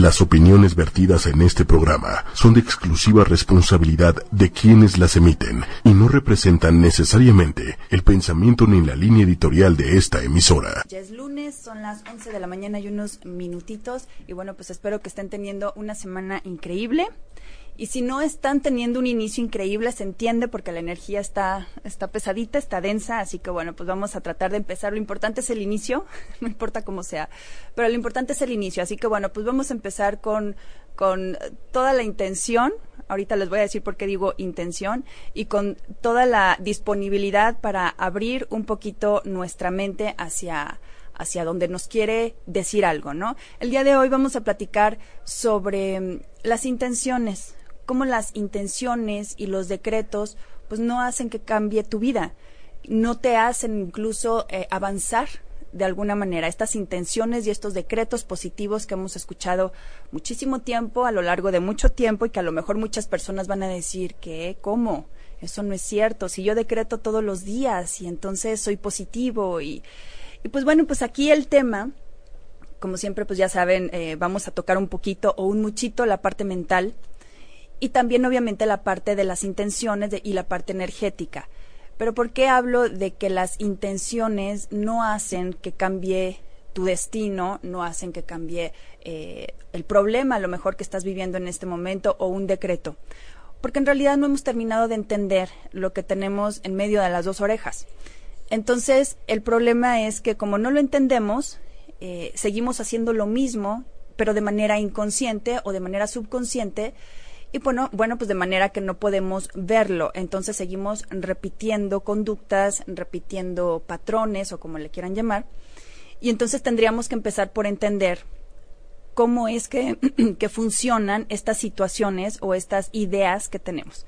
Las opiniones vertidas en este programa son de exclusiva responsabilidad de quienes las emiten y no representan necesariamente el pensamiento ni la línea editorial de esta emisora. Ya es lunes, son las 11 de la mañana y unos minutitos y bueno, pues espero que estén teniendo una semana increíble. Y si no están teniendo un inicio increíble, se entiende porque la energía está, está pesadita, está densa, así que bueno, pues vamos a tratar de empezar. Lo importante es el inicio, no importa cómo sea, pero lo importante es el inicio. Así que bueno, pues vamos a empezar con, con toda la intención, ahorita les voy a decir por qué digo intención, y con toda la disponibilidad para abrir un poquito nuestra mente hacia, hacia donde nos quiere decir algo, ¿no? El día de hoy vamos a platicar sobre las intenciones, cómo las intenciones y los decretos pues no hacen que cambie tu vida, no te hacen incluso eh, avanzar de alguna manera. Estas intenciones y estos decretos positivos que hemos escuchado muchísimo tiempo, a lo largo de mucho tiempo, y que a lo mejor muchas personas van a decir que, ¿cómo? Eso no es cierto. Si yo decreto todos los días y entonces soy positivo y, y pues bueno, pues aquí el tema, como siempre, pues ya saben, eh, vamos a tocar un poquito o un muchito la parte mental y también obviamente la parte de las intenciones y la parte energética. Pero ¿por qué hablo de que las intenciones no hacen que cambie tu destino, no hacen que cambie eh, el problema a lo mejor que estás viviendo en este momento o un decreto? Porque en realidad no hemos terminado de entender lo que tenemos en medio de las dos orejas. Entonces, el problema es que como no lo entendemos, eh, seguimos haciendo lo mismo, pero de manera inconsciente o de manera subconsciente, y bueno, bueno, pues de manera que no podemos verlo. Entonces seguimos repitiendo conductas, repitiendo patrones o como le quieran llamar. Y entonces tendríamos que empezar por entender cómo es que, que funcionan estas situaciones o estas ideas que tenemos.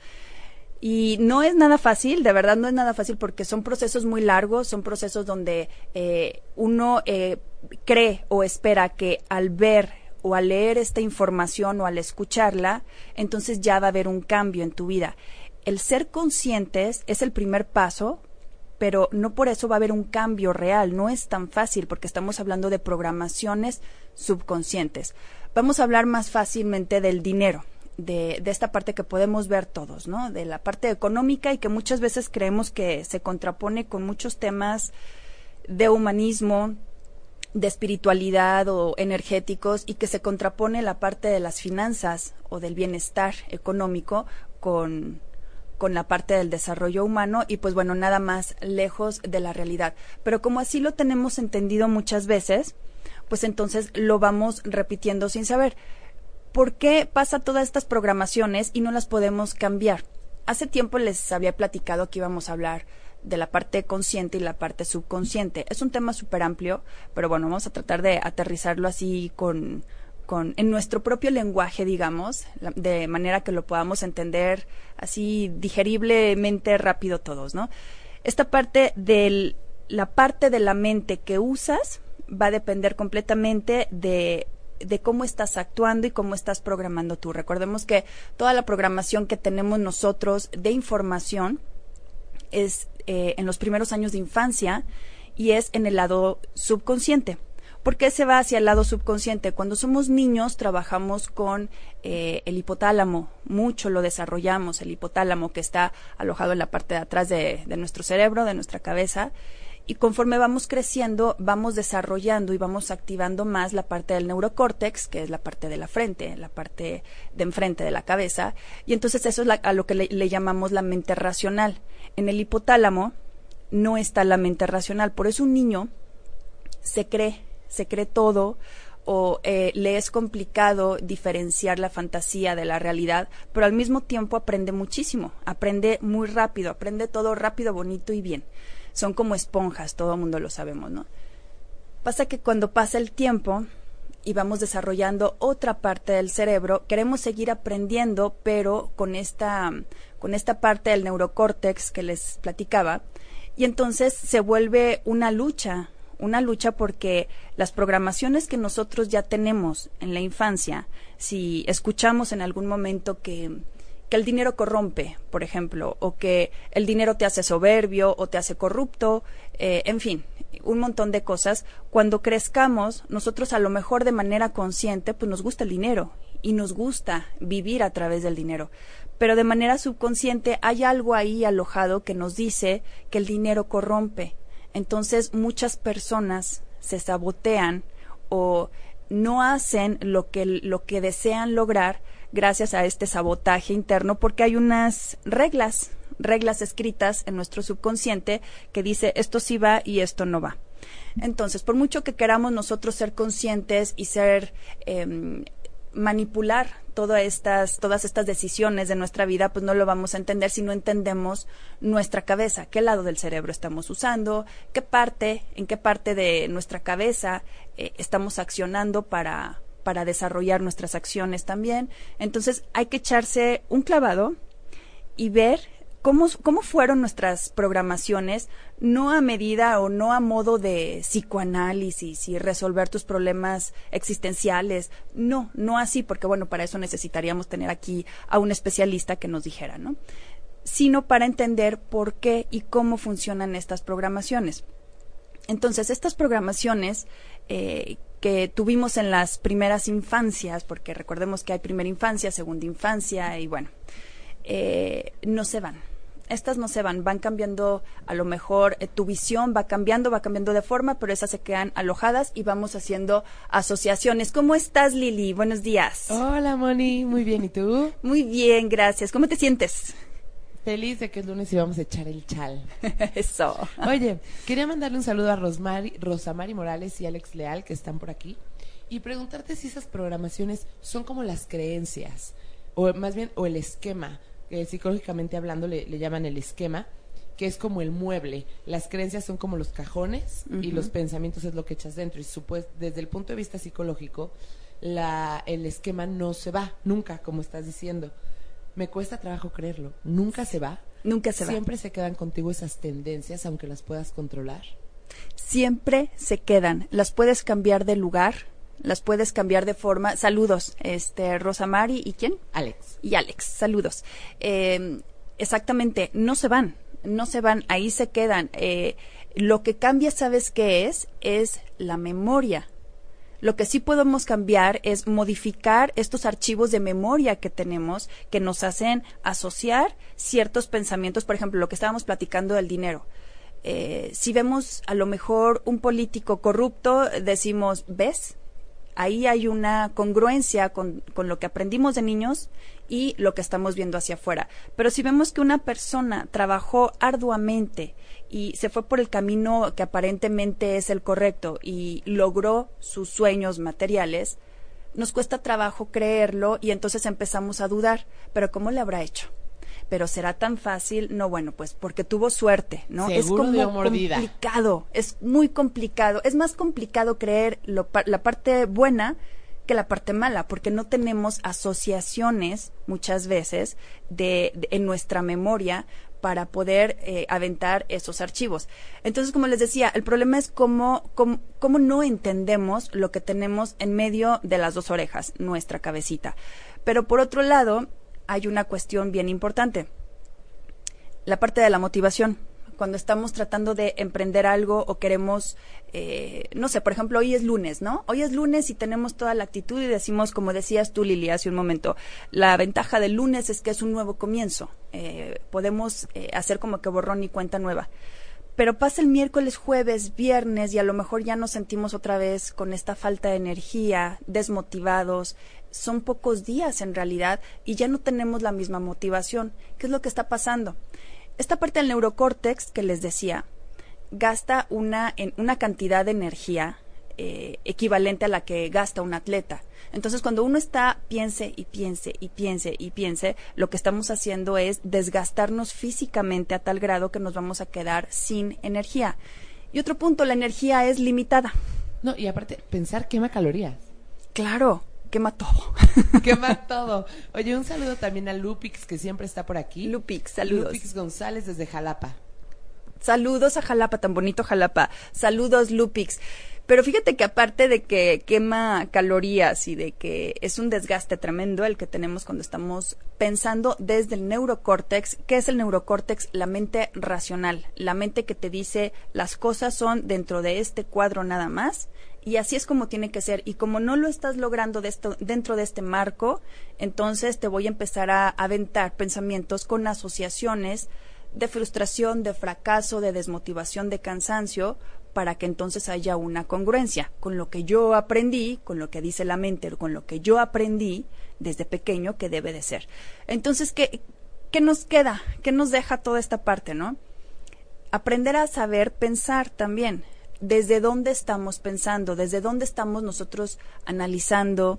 Y no es nada fácil, de verdad no es nada fácil porque son procesos muy largos, son procesos donde eh, uno eh, cree o espera que al ver o al leer esta información o al escucharla, entonces ya va a haber un cambio en tu vida. El ser conscientes es el primer paso, pero no por eso va a haber un cambio real, no es tan fácil porque estamos hablando de programaciones subconscientes. Vamos a hablar más fácilmente del dinero. De, esta parte que podemos ver todos, ¿no? De la parte económica y que muchas veces creemos que se contrapone con muchos temas de humanismo, de espiritualidad o energéticos y que se contrapone la parte de las finanzas o del bienestar económico con, con la parte del desarrollo humano y pues bueno, nada más lejos de la realidad. Pero como así lo tenemos entendido muchas veces, pues entonces lo vamos repitiendo sin saber. ¿Por qué pasa todas estas programaciones y no las podemos cambiar? Hace tiempo les había platicado que íbamos a hablar de la parte consciente y la parte subconsciente. Es un tema súper amplio, pero bueno, vamos a tratar de aterrizarlo así con, con, en nuestro propio lenguaje, digamos, de manera que lo podamos entender así digeriblemente rápido todos, ¿no? Esta parte de la parte de la mente que usas va a depender completamente de de cómo estás actuando y cómo estás programando tú. Recordemos que toda la programación que tenemos nosotros de información es eh, en los primeros años de infancia y es en el lado subconsciente. ¿Por qué se va hacia el lado subconsciente? Cuando somos niños trabajamos con eh, el hipotálamo, mucho lo desarrollamos, el hipotálamo que está alojado en la parte de atrás de, nuestro cerebro, de nuestra cabeza, y conforme vamos creciendo, vamos desarrollando y vamos activando más la parte del neurocórtex, que es la parte de la frente, la parte de enfrente de la cabeza, y entonces eso es a lo que le, llamamos la mente racional. En el hipotálamo no está la mente racional, por eso un niño se cree, se cree todo, o eh, le es complicado diferenciar la fantasía de la realidad, pero al mismo tiempo aprende muchísimo, aprende muy rápido, aprende todo rápido, bonito y bien son como esponjas, todo el mundo lo sabemos, ¿no? Pasa que cuando pasa el tiempo y vamos desarrollando otra parte del cerebro, queremos seguir aprendiendo, pero con esta, con esta parte del neurocórtex que les platicaba, y entonces se vuelve una lucha, una lucha porque las programaciones que nosotros ya tenemos en la infancia, si escuchamos en algún momento que que el dinero corrompe, por ejemplo, o que el dinero te hace soberbio o te hace corrupto, eh, en fin, un montón de cosas. Cuando crezcamos, nosotros a lo mejor de manera consciente, pues nos gusta el dinero y nos gusta vivir a través del dinero. Pero de manera subconsciente hay algo ahí alojado que nos dice que el dinero corrompe. Entonces muchas personas se sabotean o no hacen lo que, lo que desean lograr gracias a este sabotaje interno porque hay unas reglas, reglas escritas en nuestro subconsciente que dice esto sí va y esto no va. Entonces, por mucho que queramos nosotros ser conscientes y ser em, manipular todas estas, todas estas decisiones de nuestra vida, pues no lo vamos a entender si no entendemos nuestra cabeza, qué lado del cerebro estamos usando, qué parte, en qué parte de nuestra cabeza eh, estamos accionando para, para desarrollar nuestras acciones también. Entonces hay que echarse un clavado y ver cómo, fueron nuestras programaciones, no a medida o no a modo de psicoanálisis y resolver tus problemas existenciales, no, no así, porque bueno, para eso necesitaríamos tener aquí a un especialista que nos dijera, ¿no? Sino para entender por qué y cómo funcionan estas programaciones. Entonces, estas programaciones eh, que tuvimos en las primeras infancias, porque recordemos que hay primera infancia, segunda infancia y bueno, eh, no se van estas no se van, van cambiando, a lo mejor eh, tu visión va cambiando, va cambiando de forma, pero esas se quedan alojadas y vamos haciendo asociaciones. ¿Cómo estás, Lili? Buenos días. Hola, Moni, muy bien, ¿y tú? Muy bien, gracias. ¿Cómo te sientes? Feliz de que es lunes y vamos a echar el chal. Eso. Oye, quería mandarle un saludo a Rosmari, Rosamari Morales y Alex Leal, que están por aquí, y preguntarte si esas programaciones son como las creencias, o más bien, o el esquema que psicológicamente hablando le, llaman el esquema, que es como el mueble. Las creencias son como los cajones y los pensamientos es lo que echas dentro. Y supues, desde el punto de vista psicológico, la, el esquema no se va, nunca, como estás diciendo. Me cuesta trabajo creerlo. Nunca se va. Nunca se va. Siempre se quedan contigo esas tendencias, aunque las puedas controlar. Siempre se quedan. Las puedes cambiar de lugar, las puedes cambiar de forma. Saludos, este, Rosamari y quién? Alex. Y Alex, saludos. Eh, exactamente, no se van, no se van, ahí se quedan. Eh, lo que cambia, ¿sabes qué es? Es la memoria. Lo que sí podemos cambiar es modificar estos archivos de memoria que tenemos que nos hacen asociar ciertos pensamientos, por ejemplo, lo que estábamos platicando del dinero. Eh, si vemos a lo mejor un político corrupto, decimos, ¿ves? Ahí hay una congruencia con, con, lo que aprendimos de niños y lo que estamos viendo hacia afuera. Pero si vemos que una persona trabajó arduamente y se fue por el camino que aparentemente es el correcto y logró sus sueños materiales, nos cuesta trabajo creerlo y entonces empezamos a dudar, pero ¿cómo le habrá hecho? Pero será tan fácil, no, bueno, pues porque tuvo suerte, ¿no? es como complicado, es muy complicado, es más complicado creer lo, la parte buena que la parte mala, porque no tenemos asociaciones muchas veces de, en nuestra memoria para poder eh, aventar esos archivos. Entonces, como les decía, el problema es cómo, cómo, cómo no entendemos lo que tenemos en medio de las dos orejas, nuestra cabecita. Pero por otro lado, hay una cuestión bien importante. La parte de la motivación. Cuando estamos tratando de emprender algo o queremos, eh, no sé, por ejemplo, hoy es lunes, ¿no? Hoy es lunes y tenemos toda la actitud y decimos, como decías tú, Lili, hace un momento, la ventaja del lunes es que es un nuevo comienzo. Eh, podemos eh, hacer como que borrón y cuenta nueva pero pasa el miércoles, jueves, viernes y a lo mejor ya nos sentimos otra vez con esta falta de energía, desmotivados, son pocos días en realidad y ya no tenemos la misma motivación. ¿Qué es lo que está pasando? Esta parte del neurocórtex que les decía gasta una, en una cantidad de energía eh, equivalente a la que gasta un atleta. Entonces, cuando uno está piense y piense y piense y piense, lo que estamos haciendo es desgastarnos físicamente a tal grado que nos vamos a quedar sin energía. Y otro punto, la energía es limitada. No, y aparte, pensar quema calorías. Claro, quema todo. quema todo. Oye, un saludo también a Lupix, que siempre está por aquí. Lupix, saludos. Lupix González desde Jalapa. Saludos a Jalapa, tan bonito Jalapa. Saludos, Lupix. Pero fíjate que aparte de que quema calorías y de que es un desgaste tremendo el que tenemos cuando estamos pensando desde el neurocórtex, ¿qué es el neurocórtex? La mente racional, la mente que te dice las cosas son dentro de este cuadro nada más y así es como tiene que ser. Y como no lo estás logrando de esto, dentro de este marco, entonces te voy a empezar a aventar pensamientos con asociaciones de frustración, de fracaso, de desmotivación, de cansancio, para que entonces haya una congruencia con lo que yo aprendí, con lo que dice la mente, con lo que yo aprendí desde pequeño que debe de ser. Entonces, ¿qué, qué nos queda? ¿Qué nos deja toda esta parte, no? Aprender a saber pensar también. Desde dónde estamos pensando, desde dónde estamos nosotros analizando,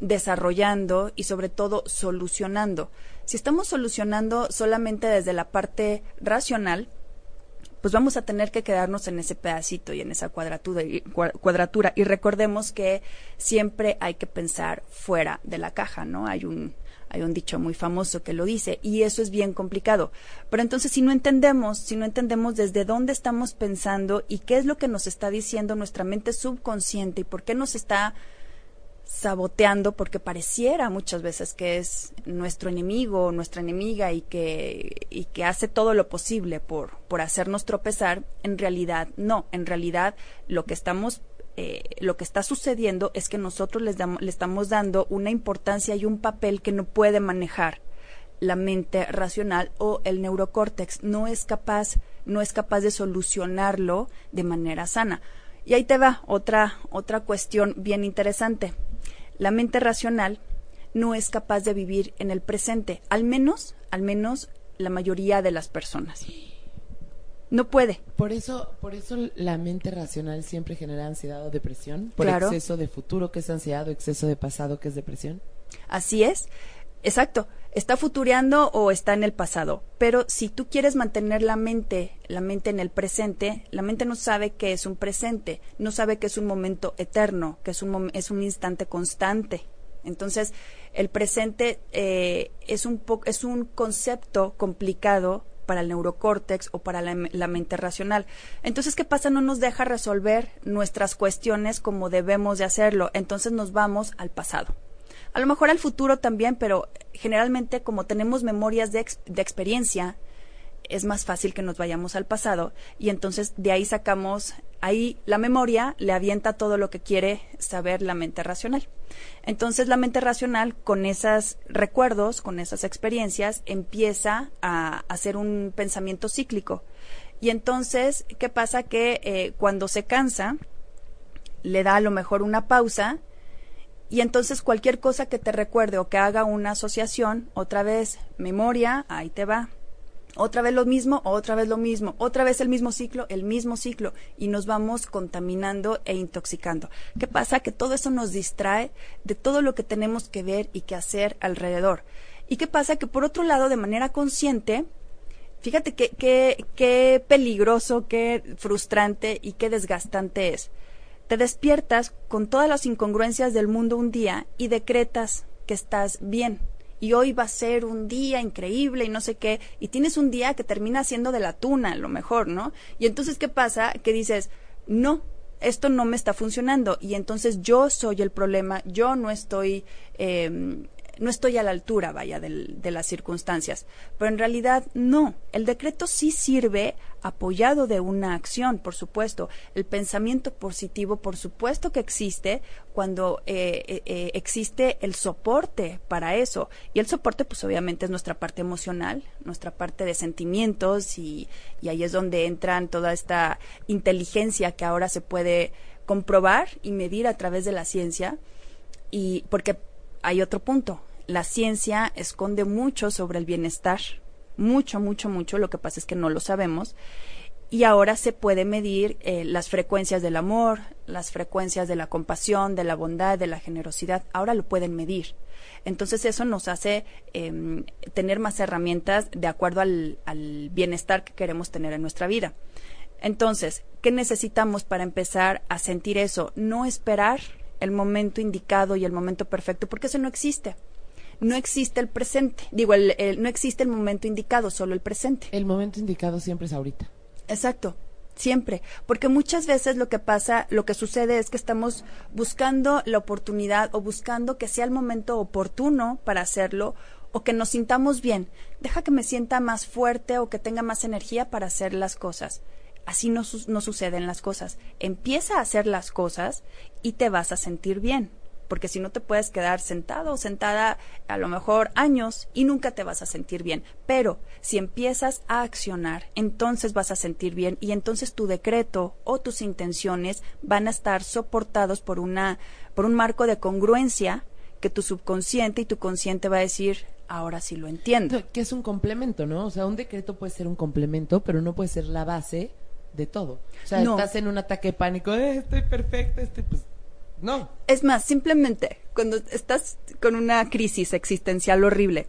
desarrollando y sobre todo solucionando. Si estamos solucionando solamente desde la parte racional, pues vamos a tener que quedarnos en ese pedacito y en esa cuadratura y, cuadratura. Y recordemos que siempre hay que pensar fuera de la caja, ¿no? Hay un, hay un dicho muy famoso que lo dice y eso es bien complicado. Pero entonces si no entendemos, si no entendemos desde dónde estamos pensando y qué es lo que nos está diciendo nuestra mente subconsciente y por qué nos está saboteando porque pareciera muchas veces que es nuestro enemigo, nuestra enemiga y que, y que hace todo lo posible por, por hacernos tropezar, en realidad no, en realidad lo que estamos eh, lo que está sucediendo es que nosotros les damos, le estamos dando una importancia y un papel que no puede manejar la mente racional o el neurocórtex. No es capaz no es capaz de solucionarlo de manera sana. Y ahí te va otra otra cuestión bien interesante. La mente racional no es capaz de vivir en el presente, al menos, al menos la mayoría de las personas. No puede. Por eso, por eso la mente racional siempre genera ansiedad o depresión. Por exceso de futuro que es ansiedad o exceso de pasado que es depresión. Así es. Exacto. Está futureando o está en el pasado. Pero si tú quieres mantener la mente, la mente en el presente, la mente no sabe que es un presente, no sabe que es un momento eterno, que es un, es un instante constante. Entonces, el presente eh, es, un es un concepto complicado para el neurocórtex o para la, mente racional. Entonces, ¿qué pasa? No nos deja resolver nuestras cuestiones como debemos de hacerlo. Entonces nos vamos al pasado a lo mejor al futuro también, pero generalmente como tenemos memorias de, de experiencia, es más fácil que nos vayamos al pasado y entonces de ahí sacamos, ahí la memoria le avienta todo lo que quiere saber la mente racional. Entonces la mente racional con esos recuerdos, con esas experiencias, empieza a hacer un pensamiento cíclico. Y entonces, ¿qué pasa? Que eh, cuando se cansa, le da a lo mejor una pausa y entonces cualquier cosa que te recuerde o que haga una asociación, otra vez memoria, ahí te va. Otra vez lo mismo, otra vez lo mismo, otra vez el mismo ciclo, el mismo ciclo, y nos vamos contaminando e intoxicando. ¿Qué pasa? Que todo eso nos distrae de todo lo que tenemos que ver y que hacer alrededor. ¿Y qué pasa? Que por otro lado, de manera consciente, fíjate qué, qué, qué peligroso, qué frustrante y qué desgastante es te despiertas con todas las incongruencias del mundo un día y decretas que estás bien. Y hoy va a ser un día increíble y no sé qué. Y tienes un día que termina siendo de la tuna, a lo mejor, ¿no? Y entonces, ¿qué pasa? Que dices, no, esto no me está funcionando. Y entonces yo soy el problema, yo no estoy eh, no estoy a la altura, vaya, de las circunstancias. Pero en realidad no. El decreto sí sirve apoyado de una acción, por supuesto. El pensamiento positivo, por supuesto que existe cuando eh, eh, eh, existe el soporte para eso. Y el soporte, pues obviamente es nuestra parte emocional, nuestra parte de sentimientos y, y ahí es donde entran toda esta inteligencia que ahora se puede comprobar y medir a través de la ciencia. Y porque hay otro punto, la ciencia esconde mucho sobre el bienestar, mucho, mucho, mucho, lo que pasa es que no lo sabemos. Y ahora se puede medir eh, las frecuencias del amor, las frecuencias de la compasión, de la bondad, de la generosidad. Ahora lo pueden medir. Entonces eso nos hace em, tener más herramientas de acuerdo al, al bienestar que queremos tener en nuestra vida. Entonces, ¿qué necesitamos para empezar a sentir eso? No esperar el momento indicado y el momento perfecto, porque eso no existe no existe el presente. Digo, el, no existe el momento indicado, solo el presente. El momento indicado siempre es ahorita. Exacto. Siempre, porque muchas veces lo que pasa, lo que sucede es que estamos buscando la oportunidad o buscando que sea el momento oportuno para hacerlo o que nos sintamos bien. Deja que me sienta más fuerte o que tenga más energía para hacer las cosas. Así no, no suceden las cosas. Empieza a hacer las cosas y te vas a sentir bien porque si no te puedes quedar sentado o sentada a lo mejor años y nunca te vas a sentir bien. Pero si empiezas a accionar, entonces vas a sentir bien y entonces tu decreto o tus intenciones van a estar soportados por una por un marco de congruencia que tu subconsciente y tu consciente va a decir, ahora sí lo entiendo. Que es un complemento, ¿no? O sea, un decreto puede ser un complemento, pero no puede ser la base de todo. O sea, estás en un ataque de pánico, eh, estoy perfecta, estoy pues no. Es más, simplemente cuando estás con una crisis existencial horrible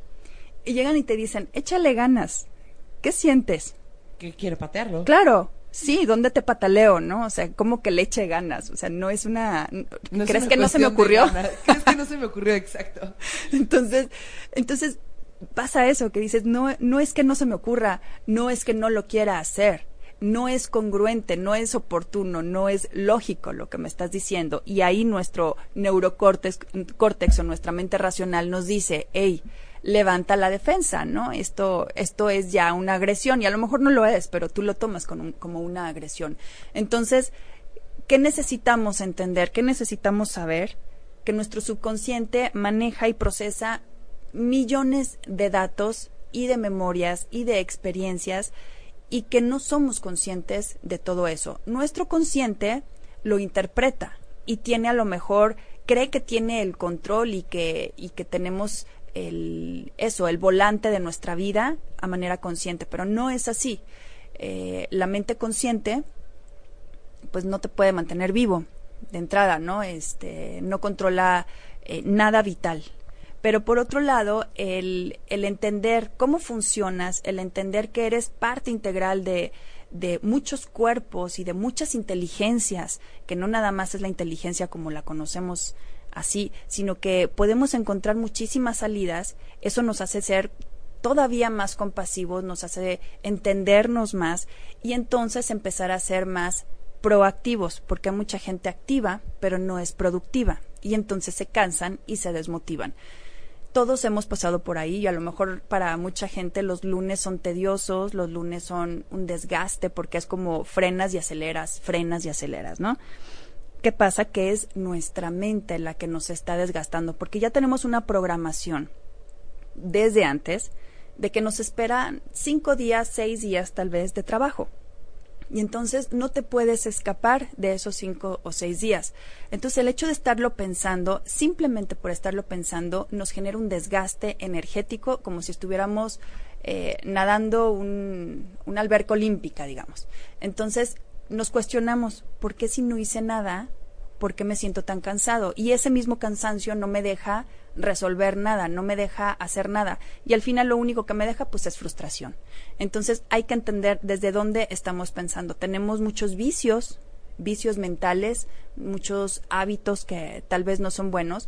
y llegan y te dicen, échale ganas, ¿qué sientes? Que quiere patearlo. Claro, sí, ¿dónde te pataleo, no? O sea, ¿cómo que le eche ganas? O sea, no es una... ¿Crees que no se me ocurrió? ¿Crees que no se me ocurrió? Exacto. entonces, entonces pasa eso, que dices, no, no es que no se me ocurra, no es que no lo quiera hacer no es congruente, no es oportuno, no es lógico lo que me estás diciendo. Y ahí nuestro neurocórtex córtex o nuestra mente racional nos dice, hey, levanta la defensa, ¿no? Esto, esto es ya una agresión y a lo mejor no lo es, pero tú lo tomas como una agresión. Entonces, ¿qué necesitamos entender? ¿Qué necesitamos saber? Que nuestro subconsciente maneja y procesa millones de datos y de memorias y de experiencias y que no somos conscientes de todo eso. Nuestro consciente lo interpreta y tiene a lo mejor cree que tiene el control y que y que tenemos el eso el volante de nuestra vida a manera consciente pero no es así. Eh, la mente consciente pues no te puede mantener vivo de entrada no este no controla eh, nada vital pero por otro lado, el, el entender cómo funcionas, el entender que eres parte integral de, de muchos cuerpos y de muchas inteligencias, que no nada más es la inteligencia como la conocemos así, sino que podemos encontrar muchísimas salidas, eso nos hace ser todavía más compasivos, nos hace entendernos más y entonces empezar a ser más proactivos, porque hay mucha gente activa, pero no es productiva, y entonces se cansan y se desmotivan todos hemos pasado por ahí y a lo mejor para mucha gente los lunes son tediosos, los lunes son un desgaste porque es como frenas y aceleras, frenas y aceleras, ¿no? ¿Qué pasa? Que es nuestra mente la que nos está desgastando porque ya tenemos una programación desde antes de que nos esperan cinco días, seis días tal vez de trabajo y entonces no te puedes escapar de esos cinco o seis días. Entonces el hecho de estarlo pensando, simplemente por estarlo pensando, nos genera un desgaste energético como si estuviéramos eh, nadando un, una alberca olímpica, digamos. Entonces nos cuestionamos, ¿por qué si no hice nada? ¿Por qué me siento tan cansado? Y ese mismo cansancio no me deja resolver nada, no me deja hacer nada. Y al final lo único que me deja pues es frustración. Entonces hay que entender desde dónde estamos pensando. Tenemos muchos vicios, vicios mentales, muchos hábitos que tal vez no son buenos.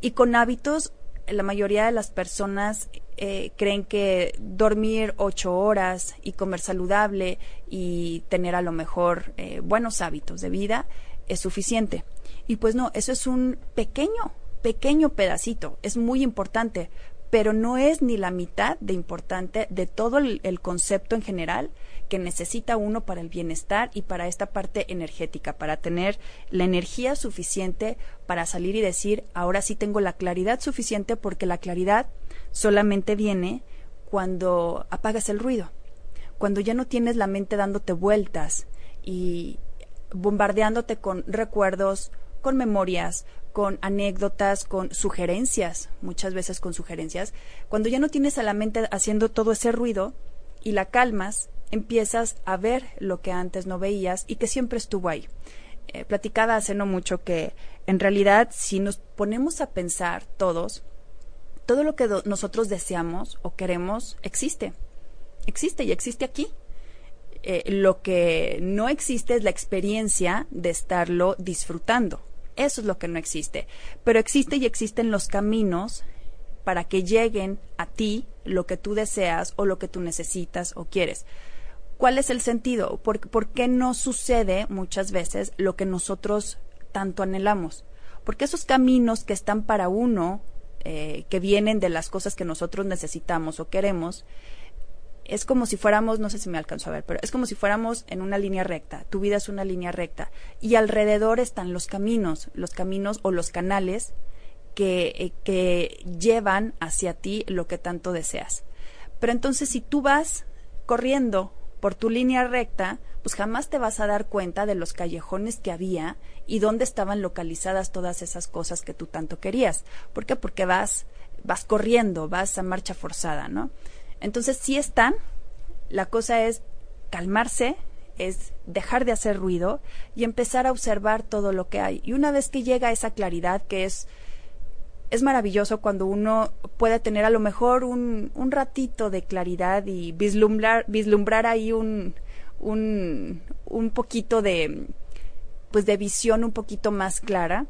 Y con hábitos, la mayoría de las personas eh, creen que dormir ocho horas y comer saludable y tener a lo mejor eh, buenos hábitos de vida es suficiente. Y pues no, eso es un pequeño pequeño pedacito, es muy importante, pero no es ni la mitad de importante de todo el, concepto en general que necesita uno para el bienestar y para esta parte energética, para tener la energía suficiente para salir y decir, ahora sí tengo la claridad suficiente porque la claridad solamente viene cuando apagas el ruido, cuando ya no tienes la mente dándote vueltas y bombardeándote con recuerdos, con memorias, con anécdotas, con sugerencias, muchas veces con sugerencias, cuando ya no tienes a la mente haciendo todo ese ruido y la calmas, empiezas a ver lo que antes no veías y que siempre estuvo ahí. Eh, platicaba hace no mucho que en realidad si nos ponemos a pensar todos, todo lo que nosotros deseamos o queremos existe, existe y existe aquí. Eh, lo que no existe es la experiencia de estarlo disfrutando. Eso es lo que no existe. Pero existe y existen los caminos para que lleguen a ti lo que tú deseas o lo que tú necesitas o quieres. ¿Cuál es el sentido? ¿Por, ¿Por qué no sucede muchas veces lo que nosotros tanto anhelamos? Porque esos caminos que están para uno, eh, que vienen de las cosas que nosotros necesitamos o queremos, es como si fuéramos, no sé si me alcanzo a ver, pero es como si fuéramos en una línea recta. Tu vida es una línea recta. Y alrededor están los caminos, los caminos o los canales que, eh, que llevan hacia ti lo que tanto deseas. Pero entonces si tú vas corriendo por tu línea recta, pues jamás te vas a dar cuenta de los callejones que había y dónde estaban localizadas todas esas cosas que tú tanto querías. ¿Por qué? Porque vas, vas corriendo, vas a marcha forzada, ¿no? Entonces sí están, la cosa es calmarse, es dejar de hacer ruido y empezar a observar todo lo que hay. Y una vez que llega esa claridad que es es maravilloso cuando uno puede tener a lo mejor un, un ratito de claridad y vislumbrar, vislumbrar ahí un, un, un poquito de, pues de visión un poquito más clara,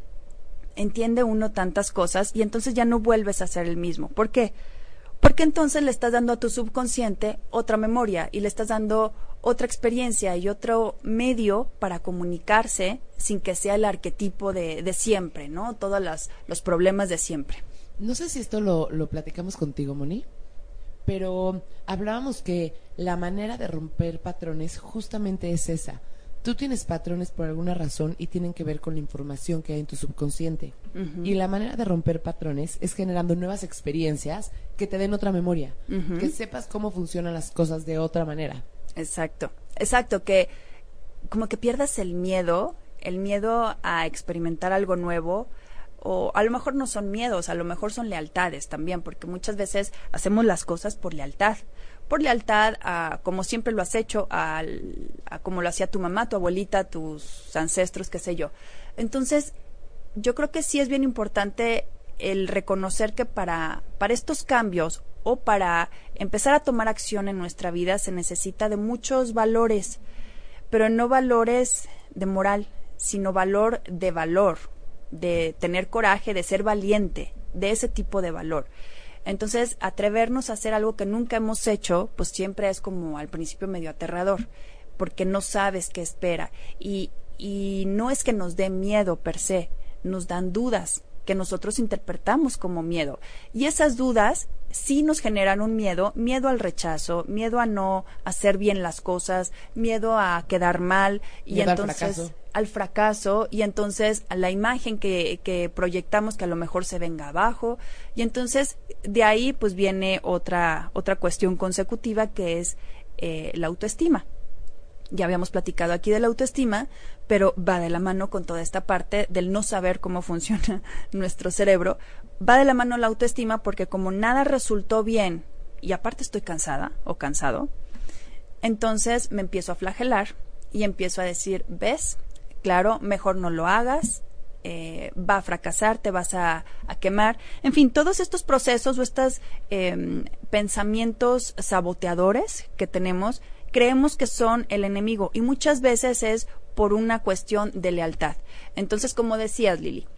entiende uno tantas cosas y entonces ya no vuelves a ser el mismo. ¿Por qué? Porque entonces le estás dando a tu subconsciente otra memoria y le estás dando otra experiencia y otro medio para comunicarse sin que sea el arquetipo de, de siempre, ¿no? Todos los problemas de siempre. No sé si esto lo, lo platicamos contigo, Moni, pero hablábamos que la manera de romper patrones justamente es esa tú tienes patrones por alguna razón y tienen que ver con la información que hay en tu subconsciente. Y la manera de romper patrones es generando nuevas experiencias que te den otra memoria, que sepas cómo funcionan las cosas de otra manera. Exacto, exacto, que como que pierdas el miedo, el miedo a experimentar algo nuevo, o a lo mejor no son miedos, a lo mejor son lealtades también, porque muchas veces hacemos las cosas por lealtad por lealtad a como siempre lo has hecho, a, como lo hacía tu mamá, tu abuelita, tus ancestros, qué sé yo. Entonces, yo creo que sí es bien importante el reconocer que para, para estos cambios o para empezar a tomar acción en nuestra vida se necesita de muchos valores, pero no valores de moral, sino valor de valor, de tener coraje, de ser valiente, de ese tipo de valor. Entonces, atrevernos a hacer algo que nunca hemos hecho, pues siempre es como al principio medio aterrador, porque no sabes qué espera. Y, y no es que nos dé miedo per se, nos dan dudas que nosotros interpretamos como miedo. Y esas dudas sí nos generan un miedo, miedo al rechazo, miedo a no hacer bien las cosas, miedo a quedar mal y entonces al fracaso y entonces a la imagen que, que proyectamos que a lo mejor se venga abajo y entonces de ahí pues viene otra, otra cuestión consecutiva que es eh, la autoestima. Ya habíamos platicado aquí de la autoestima, pero va de la mano con toda esta parte del no saber cómo funciona nuestro cerebro. Va de la mano la autoestima porque como nada resultó bien y aparte estoy cansada o cansado, entonces me empiezo a flagelar y empiezo a decir, ¿ves? claro, mejor no lo hagas, eh, va a fracasar, te vas a, quemar. En fin, todos estos procesos o estos em, pensamientos saboteadores que tenemos, creemos que son el enemigo y muchas veces es por una cuestión de lealtad. Entonces, como decías, Lili,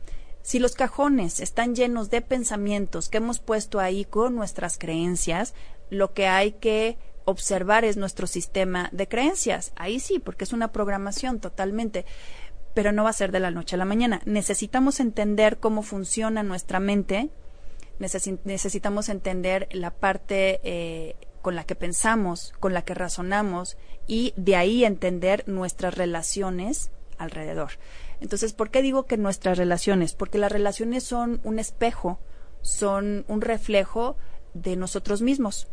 si los cajones están llenos de pensamientos que hemos puesto ahí con nuestras creencias, lo que hay que observar es nuestro sistema de creencias. Ahí sí, porque es una programación totalmente, pero no va a ser de la noche a la mañana. Necesitamos entender cómo funciona nuestra mente, necesitamos entender la parte eh, con la que pensamos, con la que razonamos y de ahí entender nuestras relaciones alrededor. Entonces, ¿por qué digo que nuestras relaciones? Porque las relaciones son un espejo, son un reflejo de nosotros mismos.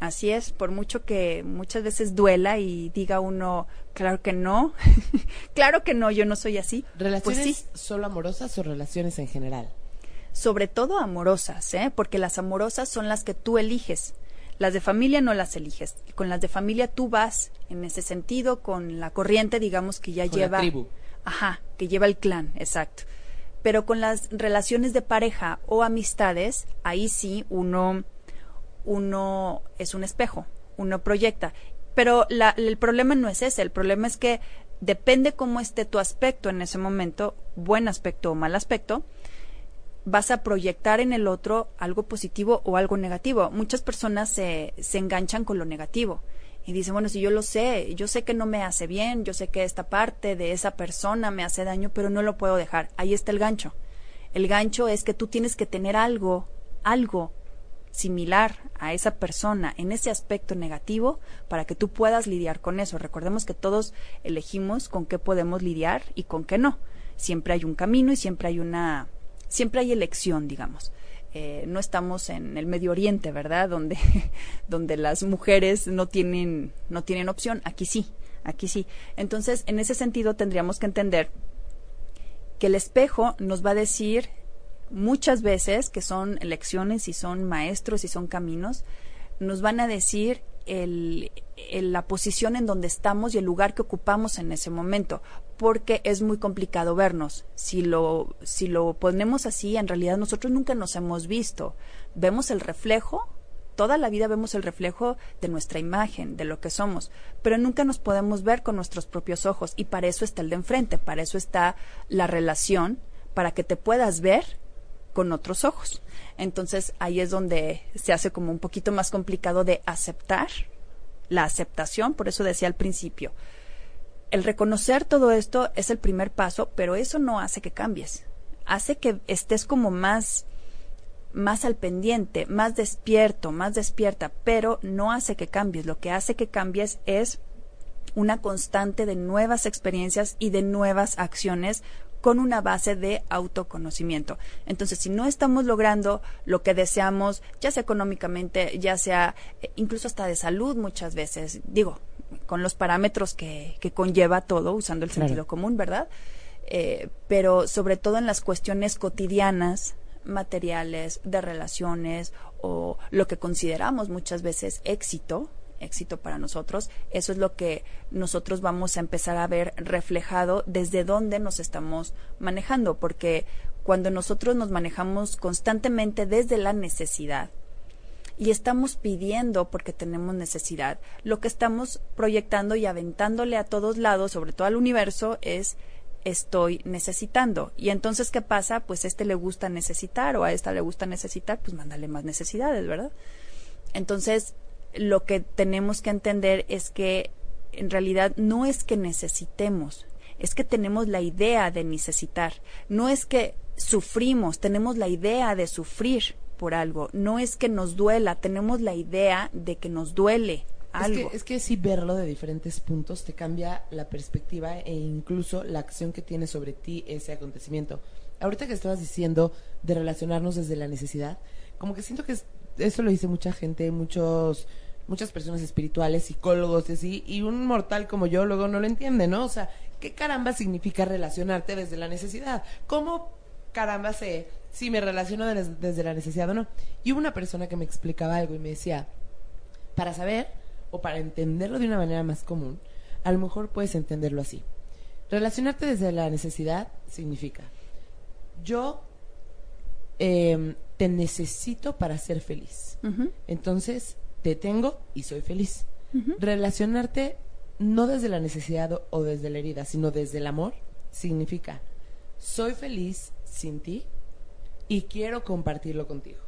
Así es, por mucho que muchas veces duela y diga uno, claro que no, claro que no, yo no soy así. Pues ¿Relaciones solo amorosas o relaciones en general? Sobre todo amorosas, ¿eh? porque las amorosas son las que tú eliges. Las de familia no las eliges. Con las de familia tú vas en ese sentido con la corriente, digamos, que ya lleva. La tribu. Ajá, que lleva el clan, exacto. Pero con las relaciones de pareja o amistades, ahí sí uno uno es un espejo, uno proyecta. Pero el problema no es ese, el problema es que depende cómo esté tu aspecto en ese momento, buen aspecto o mal aspecto, vas a proyectar en el otro algo positivo o algo negativo. Muchas personas se enganchan con lo negativo Y dice, bueno, si yo lo sé, yo sé que no me hace bien, yo sé que esta parte de esa persona me hace daño, pero no lo puedo dejar. Ahí está el gancho. El gancho es que tú tienes que tener algo, algo similar a esa persona en ese aspecto negativo para que tú puedas lidiar con eso. Recordemos que todos elegimos con qué podemos lidiar y con qué no. Siempre hay un camino y siempre hay una, siempre hay elección, digamos. Eh, no estamos en el Medio Oriente, ¿verdad? Donde, donde las mujeres no tienen, no tienen opción. Aquí sí, aquí sí. Entonces, en ese sentido, tendríamos que entender que el espejo nos va a decir muchas veces, que son lecciones y son maestros y son caminos, nos van a decir el, la posición en donde estamos y el lugar que ocupamos en ese momento, porque es muy complicado vernos. Si lo, si lo ponemos así, en realidad nosotros nunca nos hemos visto. Vemos el reflejo, toda la vida vemos el reflejo de nuestra imagen, de lo que somos, pero nunca nos podemos ver con nuestros propios ojos y para eso está el de enfrente, para eso está la relación, para que te puedas ver con otros ojos. Entonces ahí es donde se hace como un poquito más complicado de aceptar la aceptación, por eso decía al principio. El reconocer todo esto es el primer paso, pero eso no hace que cambies. Hace que estés como más más al pendiente, más despierto, más despierta, pero no hace que cambies. Lo que hace que cambies es una constante de nuevas experiencias y de nuevas acciones con una base de autoconocimiento. Entonces, si no estamos logrando lo que deseamos, ya sea económicamente, ya sea eh, incluso hasta de salud muchas veces, digo, con los parámetros que, que conlleva todo, usando el sentido común, ¿verdad? Eh, pero sobre todo en las cuestiones cotidianas, materiales, de relaciones o lo que consideramos muchas veces éxito, éxito para nosotros, eso es lo que nosotros vamos a empezar a ver reflejado desde dónde nos estamos manejando, porque cuando nosotros nos manejamos constantemente desde la necesidad, y estamos pidiendo porque tenemos necesidad. Lo que estamos proyectando y aventándole a todos lados, sobre todo al universo, es estoy necesitando. Y entonces, ¿qué pasa? Pues a este le gusta necesitar o a esta le gusta necesitar, pues mándale más necesidades, ¿verdad? Entonces, lo que tenemos que entender es que en realidad no es que necesitemos, es que tenemos la idea de necesitar, no es que sufrimos, tenemos la idea de sufrir por algo, no es que nos duela, tenemos la idea de que nos duele algo. Es que, es que si verlo de diferentes puntos te cambia la perspectiva e incluso la acción que tiene sobre ti ese acontecimiento. Ahorita que estabas diciendo de relacionarnos desde la necesidad, como que siento que eso lo dice mucha gente, muchos muchas personas espirituales, psicólogos y así, y un mortal como yo luego no lo entiende, ¿no? O sea, ¿qué caramba significa relacionarte desde la necesidad? ¿Cómo caramba sé si me relaciono desde la necesidad o no? Y hubo una persona que me explicaba algo y me decía, para saber o para entenderlo de una manera más común, a lo mejor puedes entenderlo así. Relacionarte desde la necesidad significa, yo em, te necesito para ser feliz. Entonces, te tengo y soy feliz. Relacionarte no desde la necesidad o desde la herida, sino desde el amor, significa, soy feliz sin ti y quiero compartirlo contigo.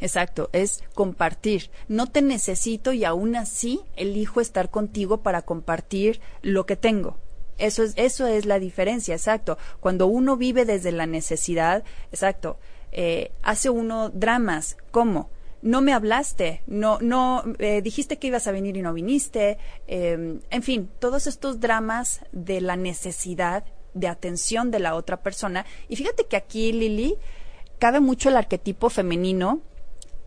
Exacto, es compartir. No te necesito y aún así elijo estar contigo para compartir lo que tengo. Eso es, eso es la diferencia, exacto. Cuando uno vive desde la necesidad, exacto, eh, hace uno dramas. ¿Cómo? no me hablaste, no, no, eh, dijiste que ibas a venir y no viniste, em, en fin, todos estos dramas de la necesidad de atención de la otra persona. Y fíjate que aquí, Lili, cabe mucho el arquetipo femenino.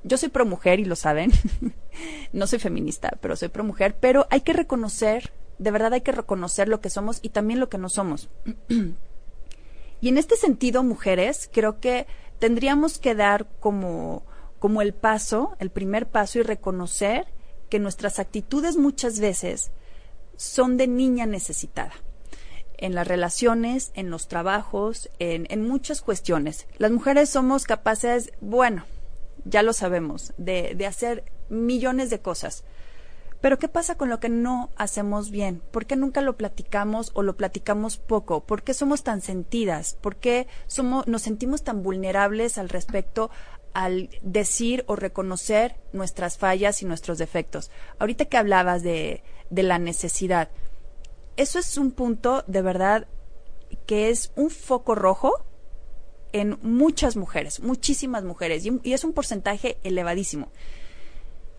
Yo soy pro mujer y lo saben. no soy feminista, pero soy pro mujer. Pero hay que reconocer, de verdad hay que reconocer lo que somos y también lo que no somos. y en este sentido, mujeres, creo que tendríamos que dar como como el paso, el primer paso y reconocer que nuestras actitudes muchas veces son de niña necesitada. En las relaciones, en los trabajos, en, en muchas cuestiones. Las mujeres somos capaces, bueno, ya lo sabemos, de, de hacer millones de cosas. Pero ¿qué pasa con lo que no hacemos bien? ¿Por qué nunca lo platicamos o lo platicamos poco? ¿Por qué somos tan sentidas? ¿Por qué somos, nos sentimos tan vulnerables al respecto al decir o reconocer nuestras fallas y nuestros defectos? Ahorita que hablabas de, de la necesidad, eso es un punto de verdad que es un foco rojo en muchas mujeres, muchísimas mujeres, y, es un porcentaje elevadísimo.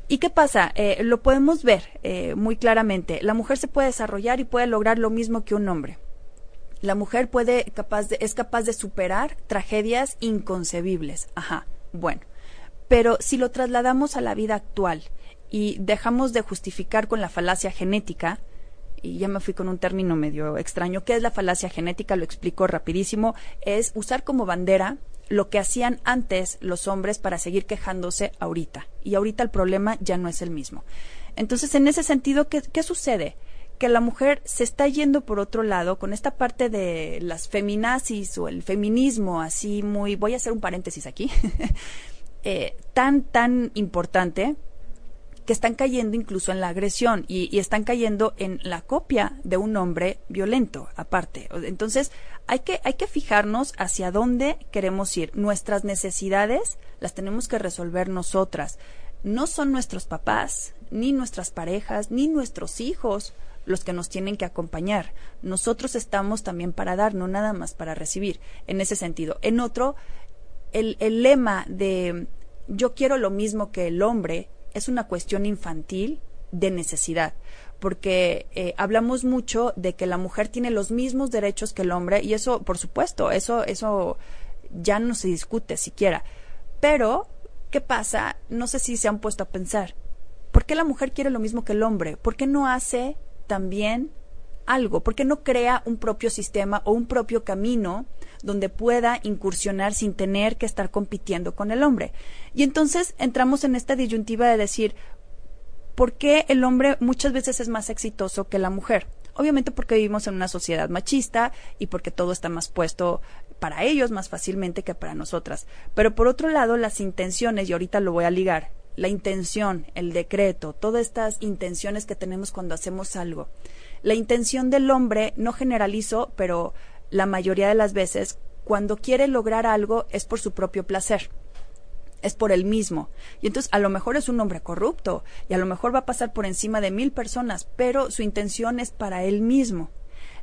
¿Y qué pasa? Eh, lo podemos ver eh, muy claramente. La mujer se puede desarrollar y puede lograr lo mismo que un hombre. La mujer puede capaz es capaz de superar tragedias inconcebibles. Ajá, bueno. Pero si lo trasladamos a la vida actual y dejamos de justificar con la falacia genética, y ya me fui con un término medio extraño, ¿qué es la falacia genética? Lo explico rapidísimo, es usar como bandera lo que hacían antes los hombres para seguir quejándose ahorita. Y ahorita el problema ya no es el mismo. Entonces, en ese sentido, ¿qué, qué sucede? que la mujer se está yendo por otro lado con esta parte de las feminazis o el feminismo así muy voy a hacer un paréntesis aquí eh, tan tan importante que están cayendo incluso en la agresión y, están cayendo en la copia de un hombre violento, aparte. Entonces, hay que, hay que fijarnos hacia dónde queremos ir. Nuestras necesidades las tenemos que resolver nosotras. No son nuestros papás, ni nuestras parejas, ni nuestros hijos los que nos tienen que acompañar. Nosotros estamos también para dar, no nada más para recibir, en ese sentido. En otro, el, el lema de yo quiero lo mismo que el hombre es una cuestión infantil de necesidad, porque eh, hablamos mucho de que la mujer tiene los mismos derechos que el hombre y eso, por supuesto, eso, eso ya no se discute siquiera. Pero, ¿qué pasa? No sé si se han puesto a pensar. ¿Por qué la mujer quiere lo mismo que el hombre? ¿Por qué no hace también algo? ¿Por qué no crea un propio sistema o un propio camino donde pueda incursionar sin tener que estar compitiendo con el hombre? Y entonces entramos en esta disyuntiva de decir, ¿por qué el hombre muchas veces es más exitoso que la mujer? Obviamente porque vivimos en una sociedad machista y porque todo está más puesto para ellos más fácilmente que para nosotras. Pero por otro lado, las intenciones, y ahorita lo voy a ligar, la intención, el decreto, todas estas intenciones que tenemos cuando hacemos algo. La intención del hombre, no generalizo, pero la mayoría de las veces, cuando quiere lograr algo es por su propio placer es por él mismo. Y entonces a lo mejor es un hombre corrupto y a lo mejor va a pasar por encima de mil personas, pero su intención es para él mismo.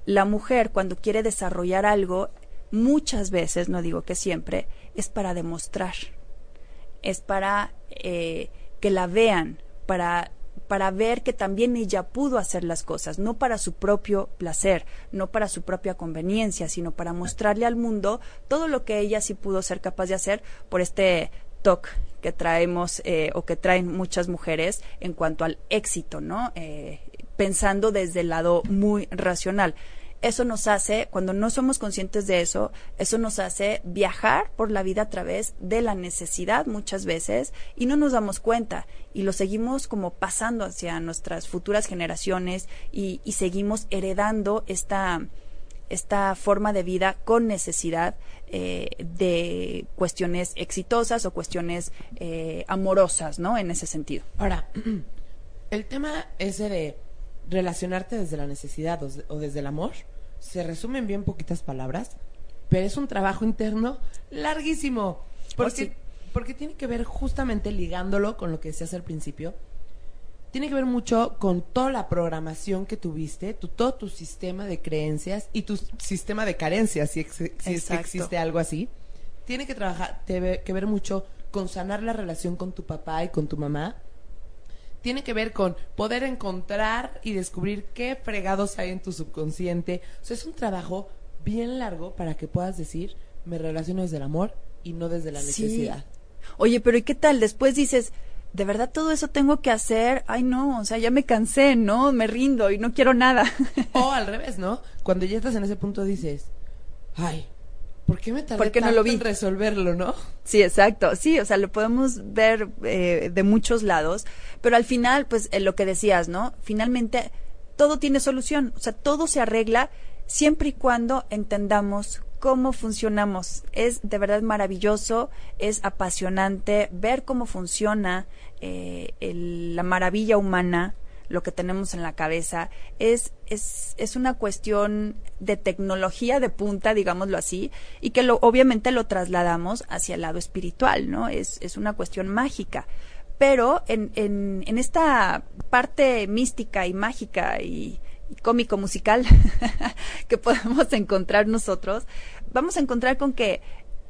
La mujer cuando quiere desarrollar algo, muchas veces, no digo que siempre, es para demostrar, es para eh, que la vean, para para ver que también ella pudo hacer las cosas, no para su propio placer, no para su propia conveniencia, sino para mostrarle al mundo todo lo que ella sí pudo ser capaz de hacer por este TOC que traemos eh, o que traen muchas mujeres en cuanto al éxito, ¿no? Eh, pensando desde el lado muy racional. Eso nos hace, cuando no somos conscientes de eso, eso nos hace viajar por la vida a través de la necesidad muchas veces y no nos damos cuenta y lo seguimos como pasando hacia nuestras futuras generaciones y, seguimos heredando esta, esta forma de vida con necesidad eh, de cuestiones exitosas o cuestiones eh, amorosas, ¿no? En ese sentido. Ahora, el tema ese de relacionarte desde la necesidad o, desde el amor se resume en bien poquitas palabras, pero es un trabajo interno larguísimo. Porque, oh, porque tiene que ver justamente ligándolo con lo que decías al principio, tiene que ver mucho con toda la programación que tuviste, tu, todo tu sistema de creencias y tu sistema de carencias, si, existe algo así. Tiene que trabajar, tiene que ver mucho con sanar la relación con tu papá y con tu mamá. Tiene que ver con poder encontrar y descubrir qué fregados hay en tu subconsciente. O sea, es un trabajo bien largo para que puedas decir, me relaciono desde el amor y no desde la necesidad. Oye, pero ¿y qué tal? Después dices, de verdad todo eso tengo que hacer, ay no, o sea, ya me cansé, ¿no? Me rindo y no quiero nada. o al revés, ¿no? Cuando ya estás en ese punto dices, ay, ¿por qué me tardé tanto no lo vi? en resolverlo, no? Sí, exacto. Sí, o sea, lo podemos ver eh, de muchos lados, pero al final, pues lo que decías, ¿no? Finalmente, todo tiene solución, o sea, todo se arregla siempre y cuando entendamos cómo funcionamos. Es de verdad maravilloso, es apasionante ver cómo funciona eh, la maravilla humana, lo que tenemos en la cabeza. Es, es, es una cuestión de tecnología de punta, digámoslo así, y que lo, obviamente lo trasladamos hacia el lado espiritual, ¿no? Es, es una cuestión mágica. Pero en, en, en esta parte mística y mágica y, cómico musical que podemos encontrar nosotros, vamos a encontrar con que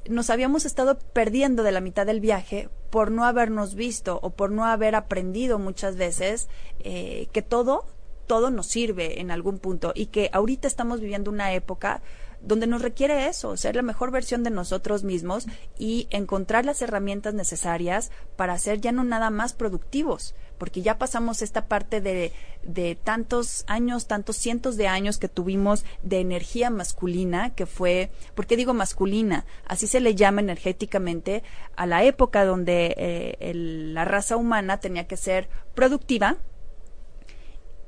nos habíamos estado perdiendo de la mitad del viaje por no habernos visto o por no haber aprendido muchas veces eh, que todo, todo nos sirve en algún punto y que ahorita estamos viviendo una época donde nos requiere eso, ser la mejor versión de nosotros mismos y encontrar las herramientas necesarias para ser ya no nada más productivos, porque ya pasamos esta parte de, de tantos años, tantos cientos de años que tuvimos de energía masculina, que fue, ¿por qué digo masculina? Así se le llama energéticamente a la época donde eh, la raza humana tenía que ser productiva,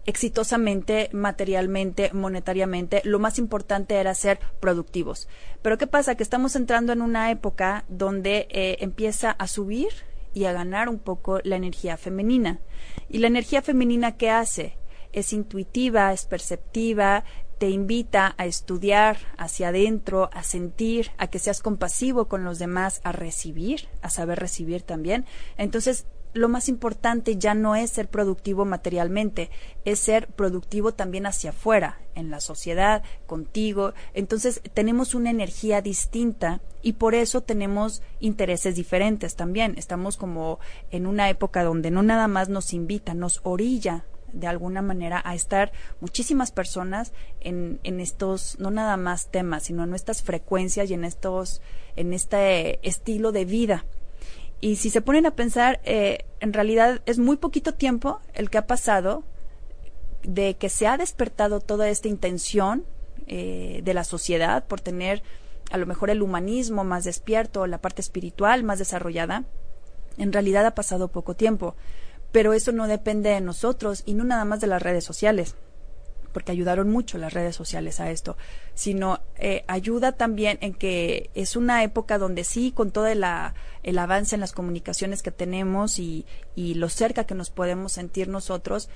exitosamente, materialmente, monetariamente, lo más importante era ser productivos. Pero ¿qué pasa? Que estamos entrando en una época donde eh, empieza a subir y a ganar un poco la energía femenina. ¿Y la energía femenina qué hace? Es intuitiva, es perceptiva, te invita a estudiar hacia adentro, a sentir, a que seas compasivo con los demás, a recibir, a saber recibir también. Entonces, lo más importante ya no es ser productivo materialmente, es ser productivo también hacia afuera, en la sociedad, contigo. Entonces tenemos una energía distinta y por eso tenemos intereses diferentes también. Estamos como en una época donde no nada más nos invita, nos orilla de alguna manera a estar muchísimas personas en, en estos, no nada más temas, sino en estas frecuencias y en estos, en este estilo de vida y si se ponen a pensar, eh, en realidad es muy poquito tiempo el que ha pasado de que se ha despertado toda esta intención eh, de la sociedad por tener a lo mejor el humanismo más despierto, la parte espiritual más desarrollada. En realidad ha pasado poco tiempo, pero eso no depende de nosotros y no nada más de las redes sociales porque ayudaron mucho las redes sociales a esto, sino eh, ayuda también en que es una época donde sí, con todo el avance en las comunicaciones que tenemos y, lo cerca que nos podemos sentir nosotros,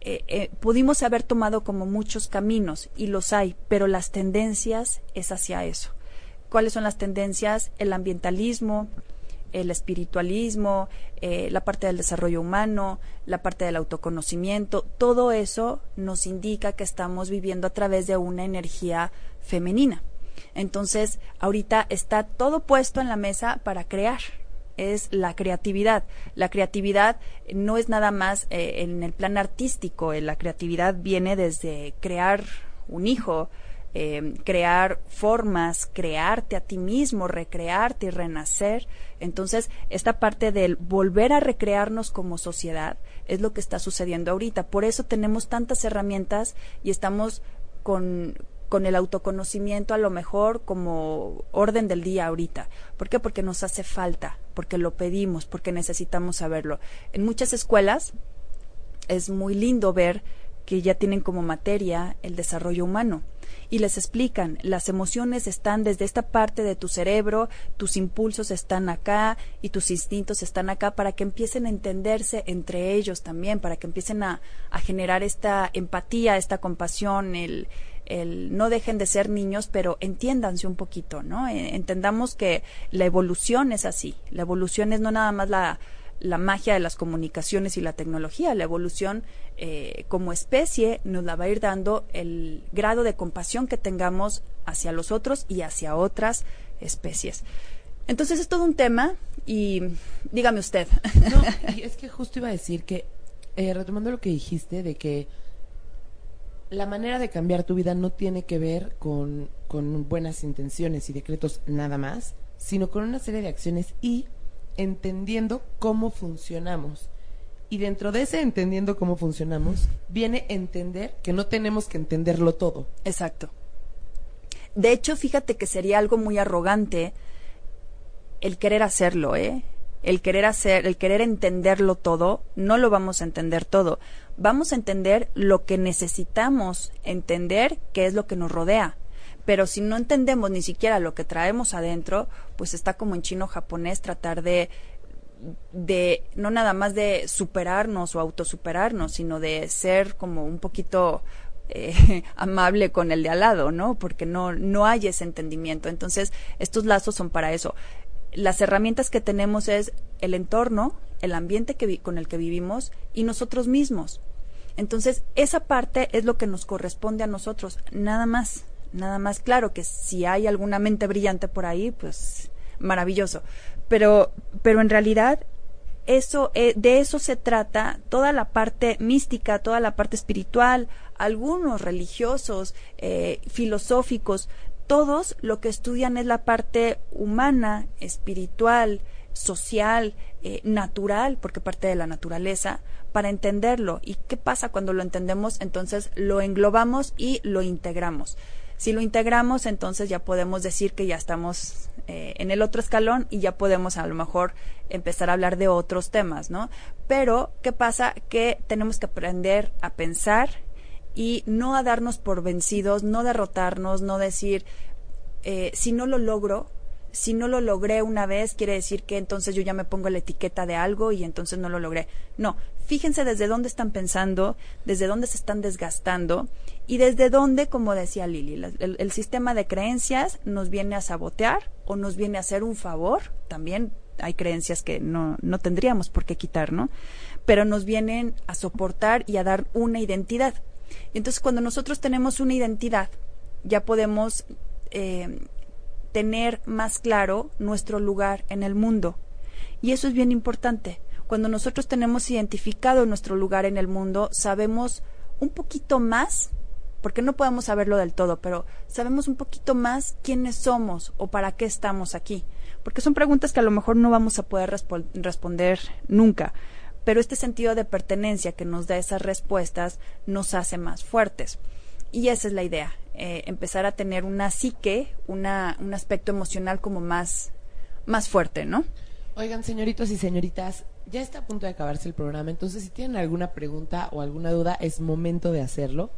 eh, eh, pudimos haber tomado como muchos caminos y los hay, pero las tendencias es hacia eso. ¿Cuáles son las tendencias? El ambientalismo, el espiritualismo, eh, la parte del desarrollo humano, la parte del autoconocimiento, todo eso nos indica que estamos viviendo a través de una energía femenina. Entonces, ahorita está todo puesto en la mesa para crear. Es la creatividad. La creatividad no es nada más eh, en el plan artístico. La creatividad viene desde crear un hijo, eh, crear formas, crearte a ti mismo, recrearte y renacer. Entonces, esta parte del volver a recrearnos como sociedad es lo que está sucediendo ahorita. Por eso tenemos tantas herramientas y estamos con, con el autoconocimiento a lo mejor como orden del día ahorita. ¿Por qué? Porque nos hace falta, porque lo pedimos, porque necesitamos saberlo. En muchas escuelas es muy lindo ver que ya tienen como materia el desarrollo humano y les explican, las emociones están desde esta parte de tu cerebro, tus impulsos están acá y tus instintos están acá para que empiecen a entenderse entre ellos también, para que empiecen a, a generar esta empatía, esta compasión, el, el no dejen de ser niños, pero entiéndanse un poquito, ¿no? Eh, entendamos que la evolución es así. La evolución es no nada más la, la magia de las comunicaciones y la tecnología. La evolución eh, como especie nos la va a ir dando el grado de compasión que tengamos hacia los otros y hacia otras especies. Entonces es todo un tema y dígame usted. No, y es que justo iba a decir que, eh, retomando lo que dijiste, de que la manera de cambiar tu vida no tiene que ver con, con buenas intenciones y decretos nada más, sino con una serie de acciones y entendiendo cómo funcionamos. Y dentro de ese entendiendo cómo funcionamos, viene entender que no tenemos que entenderlo todo. Exacto. De hecho, fíjate que sería algo muy arrogante el querer hacerlo, ¿eh? El querer hacer, el querer entenderlo todo, no lo vamos a entender todo. Vamos a entender lo que necesitamos entender, que es lo que nos rodea pero si no entendemos ni siquiera lo que traemos adentro, pues está como en chino japonés tratar de de no nada más de superarnos o autosuperarnos, sino de ser como un poquito eh, amable con el de al lado, ¿no? Porque no, no hay ese entendimiento. Entonces, estos lazos son para eso. Las herramientas que tenemos es el entorno, el ambiente que con el que vivimos y nosotros mismos. Entonces, esa parte es lo que nos corresponde a nosotros, nada más, nada más. Claro que si hay alguna mente brillante por ahí, pues maravilloso. Pero, pero en realidad eso, eh, de eso se trata toda la parte mística, toda la parte espiritual, algunos religiosos, eh, filosóficos, todos lo que estudian es la parte humana, espiritual, social, eh, natural, porque parte de la naturaleza, para entenderlo. ¿Y qué pasa cuando lo entendemos? Entonces lo englobamos y lo integramos. Si lo integramos, entonces ya podemos decir que ya estamos eh, en el otro escalón y ya podemos a lo mejor empezar a hablar de otros temas, ¿no? Pero, ¿qué pasa? Que tenemos que aprender a pensar y no a darnos por vencidos, no derrotarnos, no decir, eh, si no lo logro, si no lo logré una vez, quiere decir que entonces yo ya me pongo la etiqueta de algo y entonces no lo logré. No, fíjense desde dónde están pensando, desde dónde se están desgastando y desde dónde, como decía Lili, el, sistema de creencias nos viene a sabotear o nos viene a hacer un favor. También hay creencias que no, no tendríamos por qué quitar, ¿no? Pero nos vienen a soportar y a dar una identidad. Y entonces cuando nosotros tenemos una identidad, ya podemos eh, tener más claro nuestro lugar en el mundo. Y eso es bien importante. Cuando nosotros tenemos identificado nuestro lugar en el mundo, sabemos un poquito más, porque no podemos saberlo del todo, pero sabemos un poquito más quiénes somos o para qué estamos aquí. Porque son preguntas que a lo mejor no vamos a poder responder nunca, pero este sentido de pertenencia que nos da esas respuestas nos hace más fuertes. Y esa es la idea, eh, empezar a tener una psique, una, un aspecto emocional como más, más fuerte, ¿no? Oigan, señoritos y señoritas, ya está a punto de acabarse el programa, entonces si tienen alguna pregunta o alguna duda, es momento de hacerlo.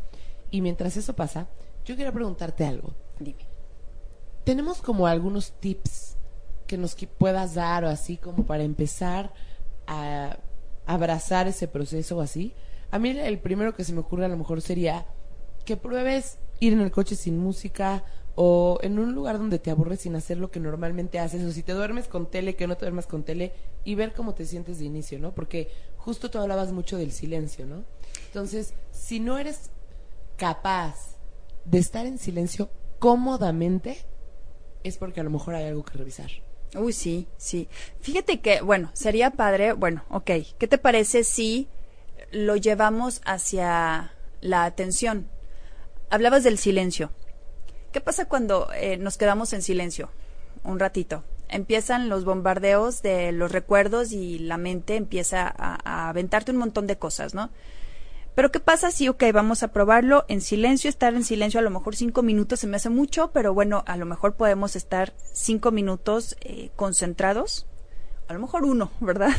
Y mientras eso pasa, yo quiero preguntarte algo. Dime. Tenemos como algunos tips que nos puedas dar o así como para empezar a abrazar ese proceso o así. A mí el primero que se me ocurre a lo mejor sería que pruebes ir en el coche sin música o en un lugar donde te aburres sin hacer lo que normalmente haces, o si te duermes con tele, que no te duermas con tele, y ver cómo te sientes de inicio, ¿no? Porque justo tú hablabas mucho del silencio, ¿no? Entonces, si no eres capaz de estar en silencio cómodamente, es porque a lo mejor hay algo que revisar. Uy, sí, sí. Fíjate que, bueno, sería padre, bueno, ok, ¿qué te parece si lo llevamos hacia la atención? Hablabas del silencio. ¿Qué pasa cuando eh, nos quedamos en silencio un ratito? Empiezan los bombardeos de los recuerdos y la mente empieza a, aventarte un montón de cosas, ¿no? Pero ¿qué pasa si, ok, vamos a probarlo en silencio, estar en silencio a lo mejor cinco minutos se me hace mucho, pero bueno, a lo mejor podemos estar cinco minutos eh, concentrados, a lo mejor uno, ¿verdad?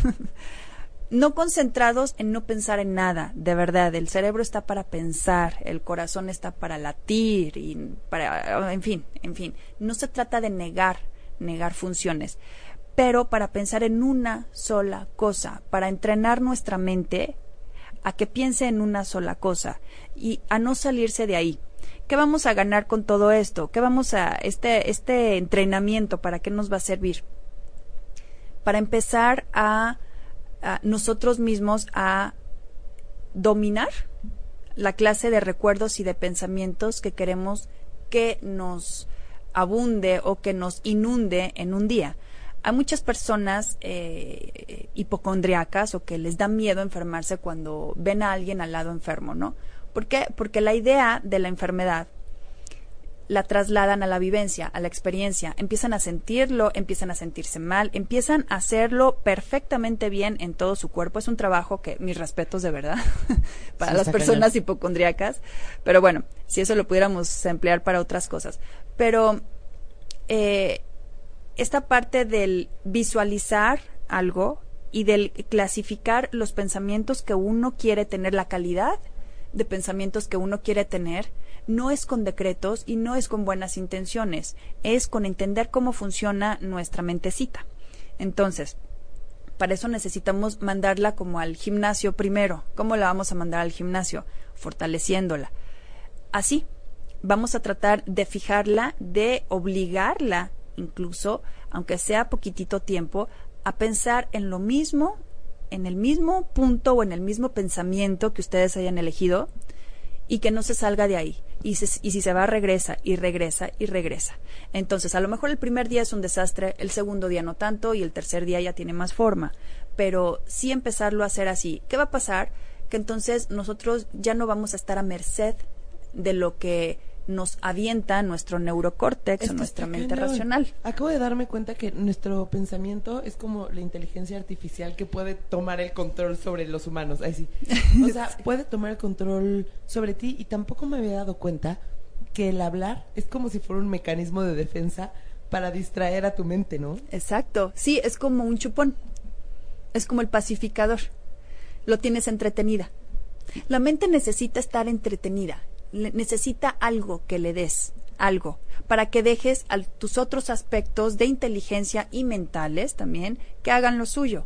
No concentrados en no pensar en nada, de verdad. El cerebro está para pensar, el corazón está para latir y para, en fin, en fin. No se trata de negar, negar funciones, pero para pensar en una sola cosa, para entrenar nuestra mente a que piense en una sola cosa y a no salirse de ahí. ¿Qué vamos a ganar con todo esto? ¿Qué vamos a este este entrenamiento para qué nos va a servir? Para empezar a nosotros mismos a dominar la clase de recuerdos y de pensamientos que queremos que nos abunde o que nos inunde en un día. Hay muchas personas eh, hipocondriacas o que les da miedo enfermarse cuando ven a alguien al lado enfermo, ¿no? ¿Por qué? Porque la idea de la enfermedad la trasladan a la vivencia, a la experiencia, empiezan a sentirlo, empiezan a sentirse mal, empiezan a hacerlo perfectamente bien en todo su cuerpo. Es un trabajo que mis respetos de verdad para las personas hipocondriacas, pero bueno, si eso lo pudiéramos emplear para otras cosas. Pero eh, esta parte del visualizar algo y del clasificar los pensamientos que uno quiere tener, la calidad de pensamientos que uno quiere tener, no es con decretos y no es con buenas intenciones, es con entender cómo funciona nuestra mentecita. Entonces, para eso necesitamos mandarla como al gimnasio primero. ¿Cómo la vamos a mandar al gimnasio? Fortaleciéndola. Así, vamos a tratar de fijarla, de obligarla incluso, aunque sea poquitito tiempo, a pensar en lo mismo, en el mismo punto o en el mismo pensamiento que ustedes hayan elegido y que no se salga de ahí. Y, y, si se va, regresa y regresa y regresa. Entonces, a lo mejor el primer día es un desastre, el segundo día no tanto y el tercer día ya tiene más forma. Pero sí empezarlo a hacer así. ¿Qué va a pasar? Que entonces nosotros ya no vamos a estar a merced de lo que nos avienta nuestro neurocórtex o nuestra mente racional. Acabo de darme cuenta que nuestro pensamiento es como la inteligencia artificial que puede tomar el control sobre los humanos. Así. O sea, puede tomar el control sobre ti y tampoco me había dado cuenta que el hablar es como si fuera un mecanismo de defensa para distraer a tu mente, ¿no? Exacto. Sí, es como un chupón. Es como el pacificador. Lo tienes entretenida. La mente necesita estar entretenida necesita algo que le des, algo, para que dejes a tus otros aspectos de inteligencia y mentales también que hagan lo suyo.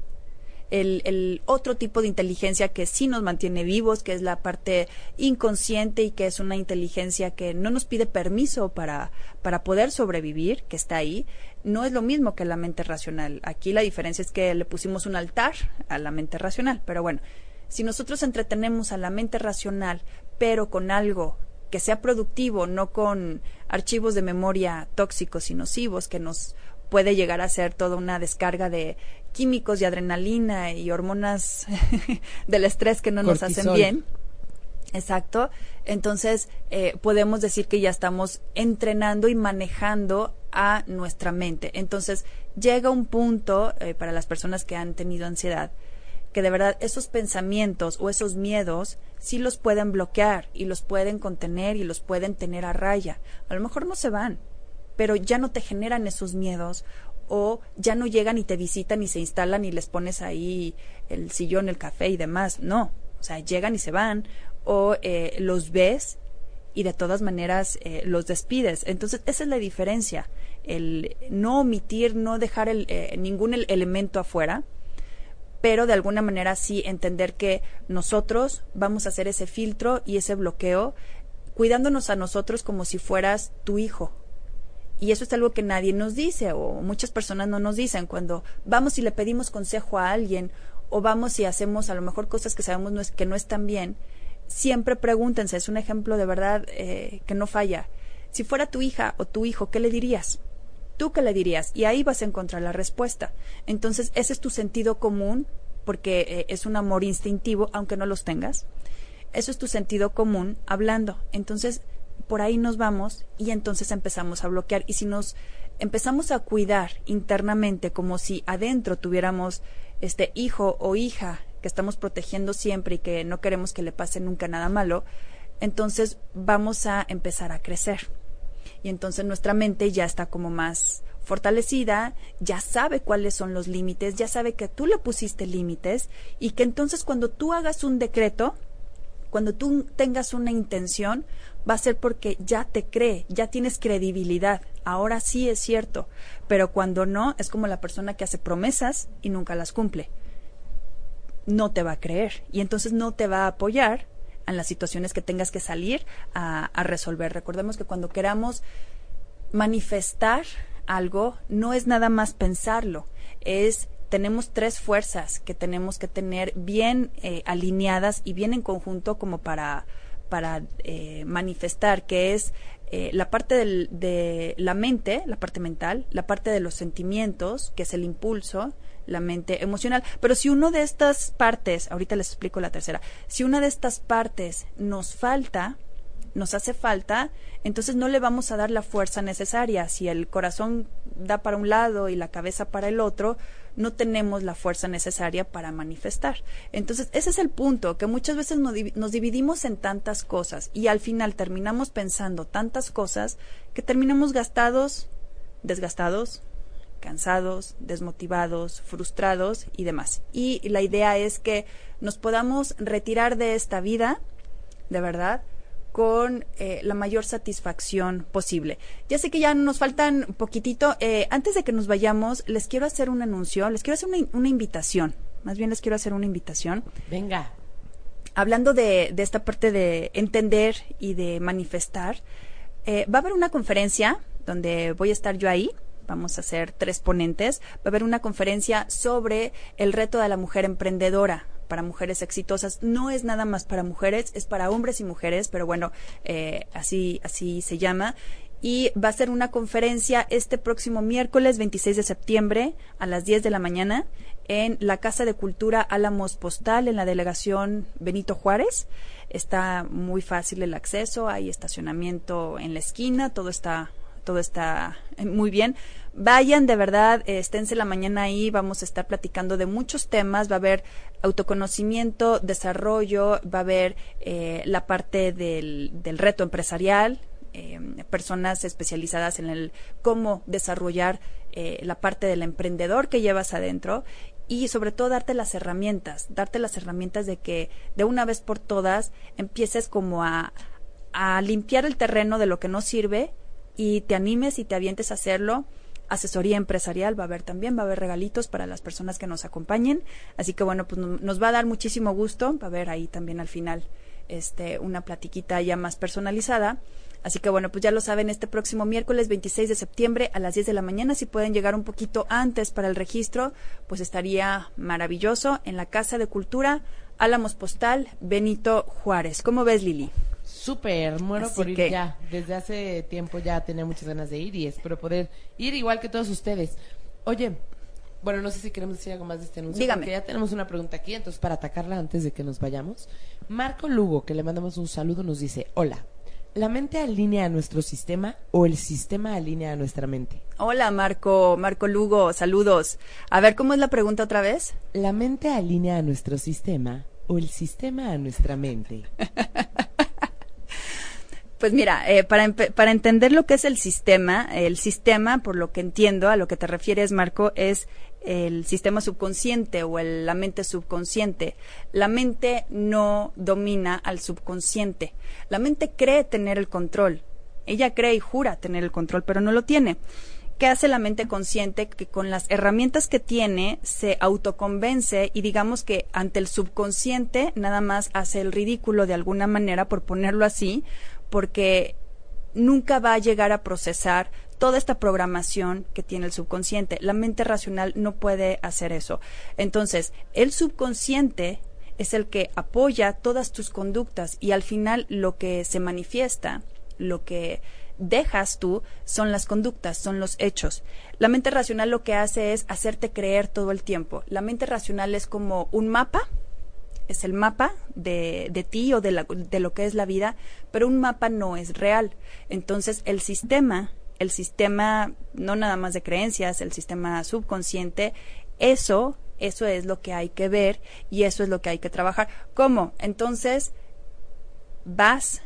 El, el, otro tipo de inteligencia que sí nos mantiene vivos, que es la parte inconsciente y que es una inteligencia que no nos pide permiso para, para poder sobrevivir, que está ahí, no es lo mismo que la mente racional. Aquí la diferencia es que le pusimos un altar a la mente racional, pero bueno, si nosotros entretenemos a la mente racional, pero con algo que sea productivo, no con archivos de memoria tóxicos y nocivos que nos puede llegar a ser toda una descarga de químicos y adrenalina y hormonas del estrés que no nos hacen bien. Exacto. Entonces, eh, podemos decir que ya estamos entrenando y manejando a nuestra mente. Entonces, llega un punto eh, para las personas que han tenido ansiedad que de verdad esos pensamientos o esos miedos sí los pueden bloquear y los pueden contener y los pueden tener a raya. A lo mejor no se van, pero ya no te generan esos miedos o ya no llegan y te visitan y se instalan y les pones ahí el sillón, el café y demás. No, o sea, llegan y se van o eh, los ves y de todas maneras eh, los despides. Entonces, esa es la diferencia, el no omitir, no dejar el, eh, ningún elemento afuera pero de alguna manera sí entender que nosotros vamos a hacer ese filtro y ese bloqueo cuidándonos a nosotros como si fueras tu hijo. Y eso es algo que nadie nos dice o muchas personas no nos dicen cuando vamos y le pedimos consejo a alguien o vamos y hacemos a lo mejor cosas que sabemos no es, que no están bien. Siempre pregúntense, es un ejemplo de verdad eh, que no falla. Si fuera tu hija o tu hijo, ¿qué le dirías? ¿Tú qué le dirías? Y ahí vas a encontrar la respuesta. Entonces, ese es tu sentido común, porque eh, es un amor instintivo, aunque no los tengas. Eso es tu sentido común hablando. Entonces, por ahí nos vamos y entonces empezamos a bloquear. Y si nos empezamos a cuidar internamente como si adentro tuviéramos este hijo o hija que estamos protegiendo siempre y que no queremos que le pase nunca nada malo, entonces vamos a empezar a crecer y entonces nuestra mente ya está como más fortalecida, ya sabe cuáles son los límites, ya sabe que tú le pusiste límites y que entonces cuando tú hagas un decreto, cuando tú tengas una intención, va a ser porque ya te cree, ya tienes credibilidad. Ahora sí es cierto, pero cuando no, es como la persona que hace promesas y nunca las cumple. No te va a creer y entonces no te va a apoyar en las situaciones que tengas que salir a, resolver. Recordemos que cuando queramos manifestar algo, no es nada más pensarlo, es tenemos tres fuerzas que tenemos que tener bien eh, alineadas y bien en conjunto como para, para eh, manifestar, que es eh, la parte de la mente, la parte mental, la parte de los sentimientos, que es el impulso, la mente emocional. Pero si uno de estas partes, ahorita les explico la tercera, si una de estas partes nos falta, nos hace falta, entonces no le vamos a dar la fuerza necesaria. Si el corazón da para un lado y la cabeza para el otro, no tenemos la fuerza necesaria para manifestar. Entonces, ese es el punto, que muchas veces nos dividimos en tantas cosas y al final terminamos pensando tantas cosas que terminamos gastados, desgastados, cansados, desmotivados, frustrados y demás. Y la idea es que nos podamos retirar de esta vida, de verdad, con eh, la mayor satisfacción posible. Ya sé que ya nos faltan un poquitito. Eh, antes de que nos vayamos, les quiero hacer un anuncio, les quiero hacer una, una invitación. Más bien les quiero hacer una invitación. Venga. Hablando de, de esta parte de entender y de manifestar, eh, va a haber una conferencia donde voy a estar yo ahí. Vamos a hacer tres ponentes. Va a haber una conferencia sobre el reto de la mujer emprendedora para mujeres exitosas. No es nada más para mujeres, es para hombres y mujeres, pero bueno, eh, así, así se llama. Y va a ser una conferencia este próximo miércoles 26 de septiembre a las 10 de la mañana en la Casa de Cultura Álamos Postal en la delegación Benito Juárez. Está muy fácil el acceso, hay estacionamiento en la esquina, todo está todo está muy bien. Vayan, de verdad, esténse la mañana ahí, vamos a estar platicando de muchos temas, va a haber autoconocimiento, desarrollo, va a haber eh, la parte del, del reto empresarial, eh, personas especializadas en el cómo desarrollar eh, la parte del emprendedor que llevas adentro y sobre todo darte las herramientas, darte las herramientas de que de una vez por todas empieces como a, a limpiar el terreno de lo que no sirve y te animes y te avientes a hacerlo asesoría empresarial va a haber también, va a haber regalitos para las personas que nos acompañen. Así que bueno, pues nos va a dar muchísimo gusto, va a haber ahí también al final este una platiquita ya más personalizada. Así que bueno, pues ya lo saben, este próximo miércoles 26 de septiembre a las 10 de la mañana, si pueden llegar un poquito antes para el registro, pues estaría maravilloso en la Casa de Cultura Álamos Postal Benito Juárez. ¿Cómo ves, Lili? Súper, muero por ir ya. Desde hace tiempo ya tenía muchas ganas de ir y espero poder ir igual que todos ustedes. Oye, bueno, no sé si queremos decir algo más de este anuncio. Dígame. Porque ya tenemos una pregunta aquí, entonces para atacarla antes de que nos vayamos. Marco Lugo, que le mandamos un saludo, nos dice, hola, ¿la mente alinea a nuestro sistema o el sistema alinea a nuestra mente? Hola, Marco, Marco Lugo, saludos. A ver, ¿cómo es la pregunta otra vez? ¿La mente alinea a nuestro sistema o el sistema a nuestra mente? Pues mira, eh, para, para entender lo que es el sistema, el sistema, por lo que entiendo, a lo que te refieres, Marco, es el sistema subconsciente o el, la mente subconsciente. La mente no domina al subconsciente. La mente cree tener el control. Ella cree y jura tener el control, pero no lo tiene. ¿Qué hace la mente consciente? Que con las herramientas que tiene se autoconvence y digamos que ante el subconsciente nada más hace el ridículo de alguna manera, por ponerlo así, porque nunca va a llegar a procesar toda esta programación que tiene el subconsciente. La mente racional no puede hacer eso. Entonces, el subconsciente es el que apoya todas tus conductas y al final lo que se manifiesta, lo que dejas tú son las conductas, son los hechos. La mente racional lo que hace es hacerte creer todo el tiempo. La mente racional es como un mapa es el mapa de, de ti o de, la, de lo que es la vida, pero un mapa no es real. Entonces, el sistema, el sistema no nada más de creencias, el sistema subconsciente, eso, eso es lo que hay que ver y eso es lo que hay que trabajar. ¿Cómo? Entonces, vas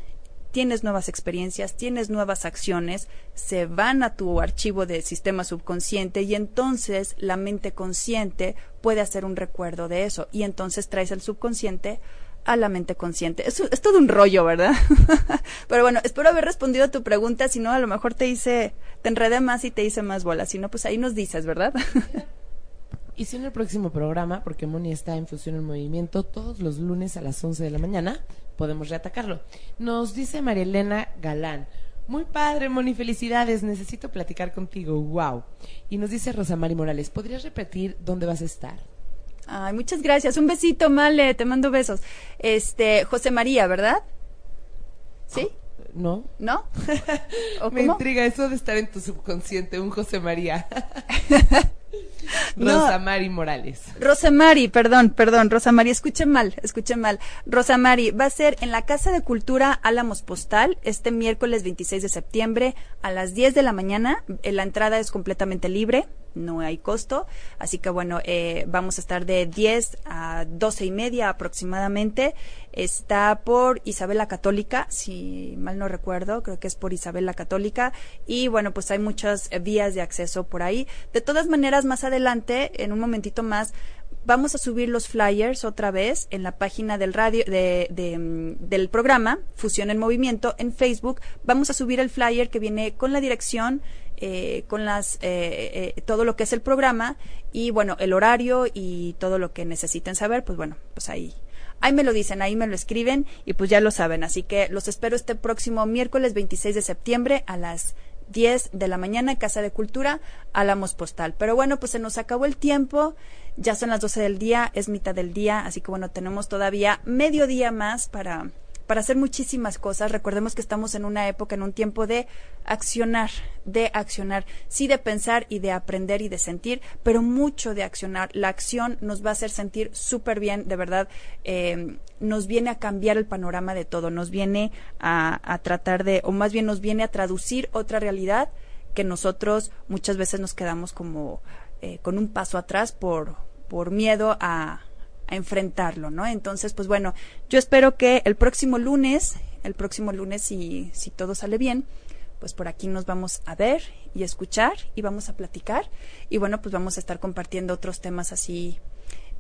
tienes nuevas experiencias, tienes nuevas acciones, se van a tu archivo de sistema subconsciente y entonces la mente consciente puede hacer un recuerdo de eso y entonces traes el subconsciente a la mente consciente. Es, es todo un rollo, ¿verdad? Pero bueno, espero haber respondido a tu pregunta, si no, a lo mejor te hice, te enredé más y te hice más bolas, si no, pues ahí nos dices, ¿verdad? Y si en el próximo programa, porque Moni está en Fusión en Movimiento todos los lunes a las 11 de la mañana, podemos reatacarlo. Nos dice María Elena Galán. Muy padre, Moni, felicidades. Necesito platicar contigo. Wow. Y nos dice Rosa Mari Morales, ¿podrías repetir dónde vas a estar? Ay, muchas gracias. Un besito, Male. Te mando besos. Este, José María, ¿verdad? ¿Sí? ¿No? ¿No? ¿O Me intriga eso de estar en tu subconsciente, un José María. Rosa Mari Morales. Rosa Mari, perdón, perdón, Rosa Mari, escuche mal, escuche mal. Rosa Mari, va a ser en la Casa de Cultura Álamos Postal este miércoles 26 de septiembre a las 10 de la mañana. Eh, la entrada es completamente libre, no hay costo. Así que bueno, eh, vamos a estar de 10 a 12 y media aproximadamente. Está por Isabel la Católica, si mal no recuerdo, creo que es por Isabel la Católica. Y bueno, pues hay muchas vías de acceso por ahí. De todas maneras, más adelante, en un momentito más, vamos a subir los flyers otra vez en la página del radio de, de, mm, del programa Fusión en Movimiento en Facebook. Vamos a subir el flyer que viene con la dirección, eh, con las eh, eh, todo lo que es el programa y bueno el horario y todo lo que necesiten saber. Pues bueno, pues ahí Ahí me lo dicen, ahí me lo escriben y pues ya lo saben. Así que los espero este próximo miércoles 26 de septiembre a las 10 de la mañana, Casa de Cultura, Álamos Postal. Pero bueno, pues se nos acabó el tiempo, ya son las 12 del día, es mitad del día, así que bueno, tenemos todavía medio día más para para hacer muchísimas cosas. Recordemos que estamos en una época, en un tiempo de accionar, de accionar, sí de pensar y de aprender y de sentir, pero mucho de accionar. La acción nos va a hacer sentir súper bien, de verdad, eh, nos viene a cambiar el panorama de todo, nos viene a, tratar de, o más bien nos viene a traducir otra realidad que nosotros muchas veces nos quedamos como eh, con un paso atrás por, por miedo a, a enfrentarlo, ¿no? Entonces, pues bueno, yo espero que el próximo lunes, el próximo lunes, si, si todo sale bien, pues por aquí nos vamos a ver y escuchar y vamos a platicar y bueno, pues vamos a estar compartiendo otros temas así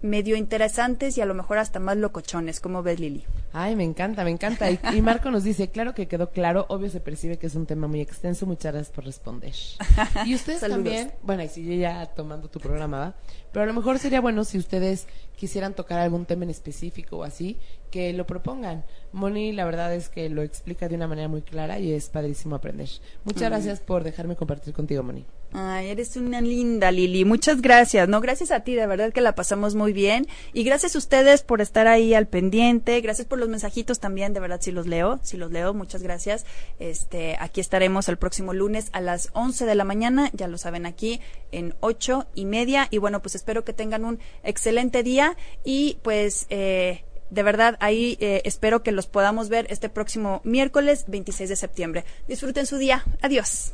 medio interesantes y a lo mejor hasta más locochones. ¿Cómo ves, Lili? Ay, me encanta, me encanta. Y, Marco nos dice, claro que quedó claro, obvio se percibe que es un tema muy extenso, muchas gracias por responder. Y ustedes también, bueno, y sigue ya tomando tu programa, ¿va? Pero a lo mejor sería bueno si ustedes quisieran tocar algún tema en específico o así, que lo propongan. Moni, la verdad es que lo explica de una manera muy clara y es padrísimo aprender. Muchas gracias por dejarme compartir contigo, Moni. Ay, eres una linda, Lili. Muchas gracias. No, gracias a ti, de verdad que la pasamos muy bien. Y gracias a ustedes por estar ahí al pendiente. Gracias por los mensajitos también, de verdad, si los leo, si los leo, muchas gracias. Este, aquí estaremos el próximo lunes a las 11 de la mañana, ya lo saben aquí, en ocho y media. Y bueno, pues espero que tengan un excelente día y pues, eh, de verdad, ahí eh, espero que los podamos ver este próximo miércoles 26 de septiembre. Disfruten su día. Adiós.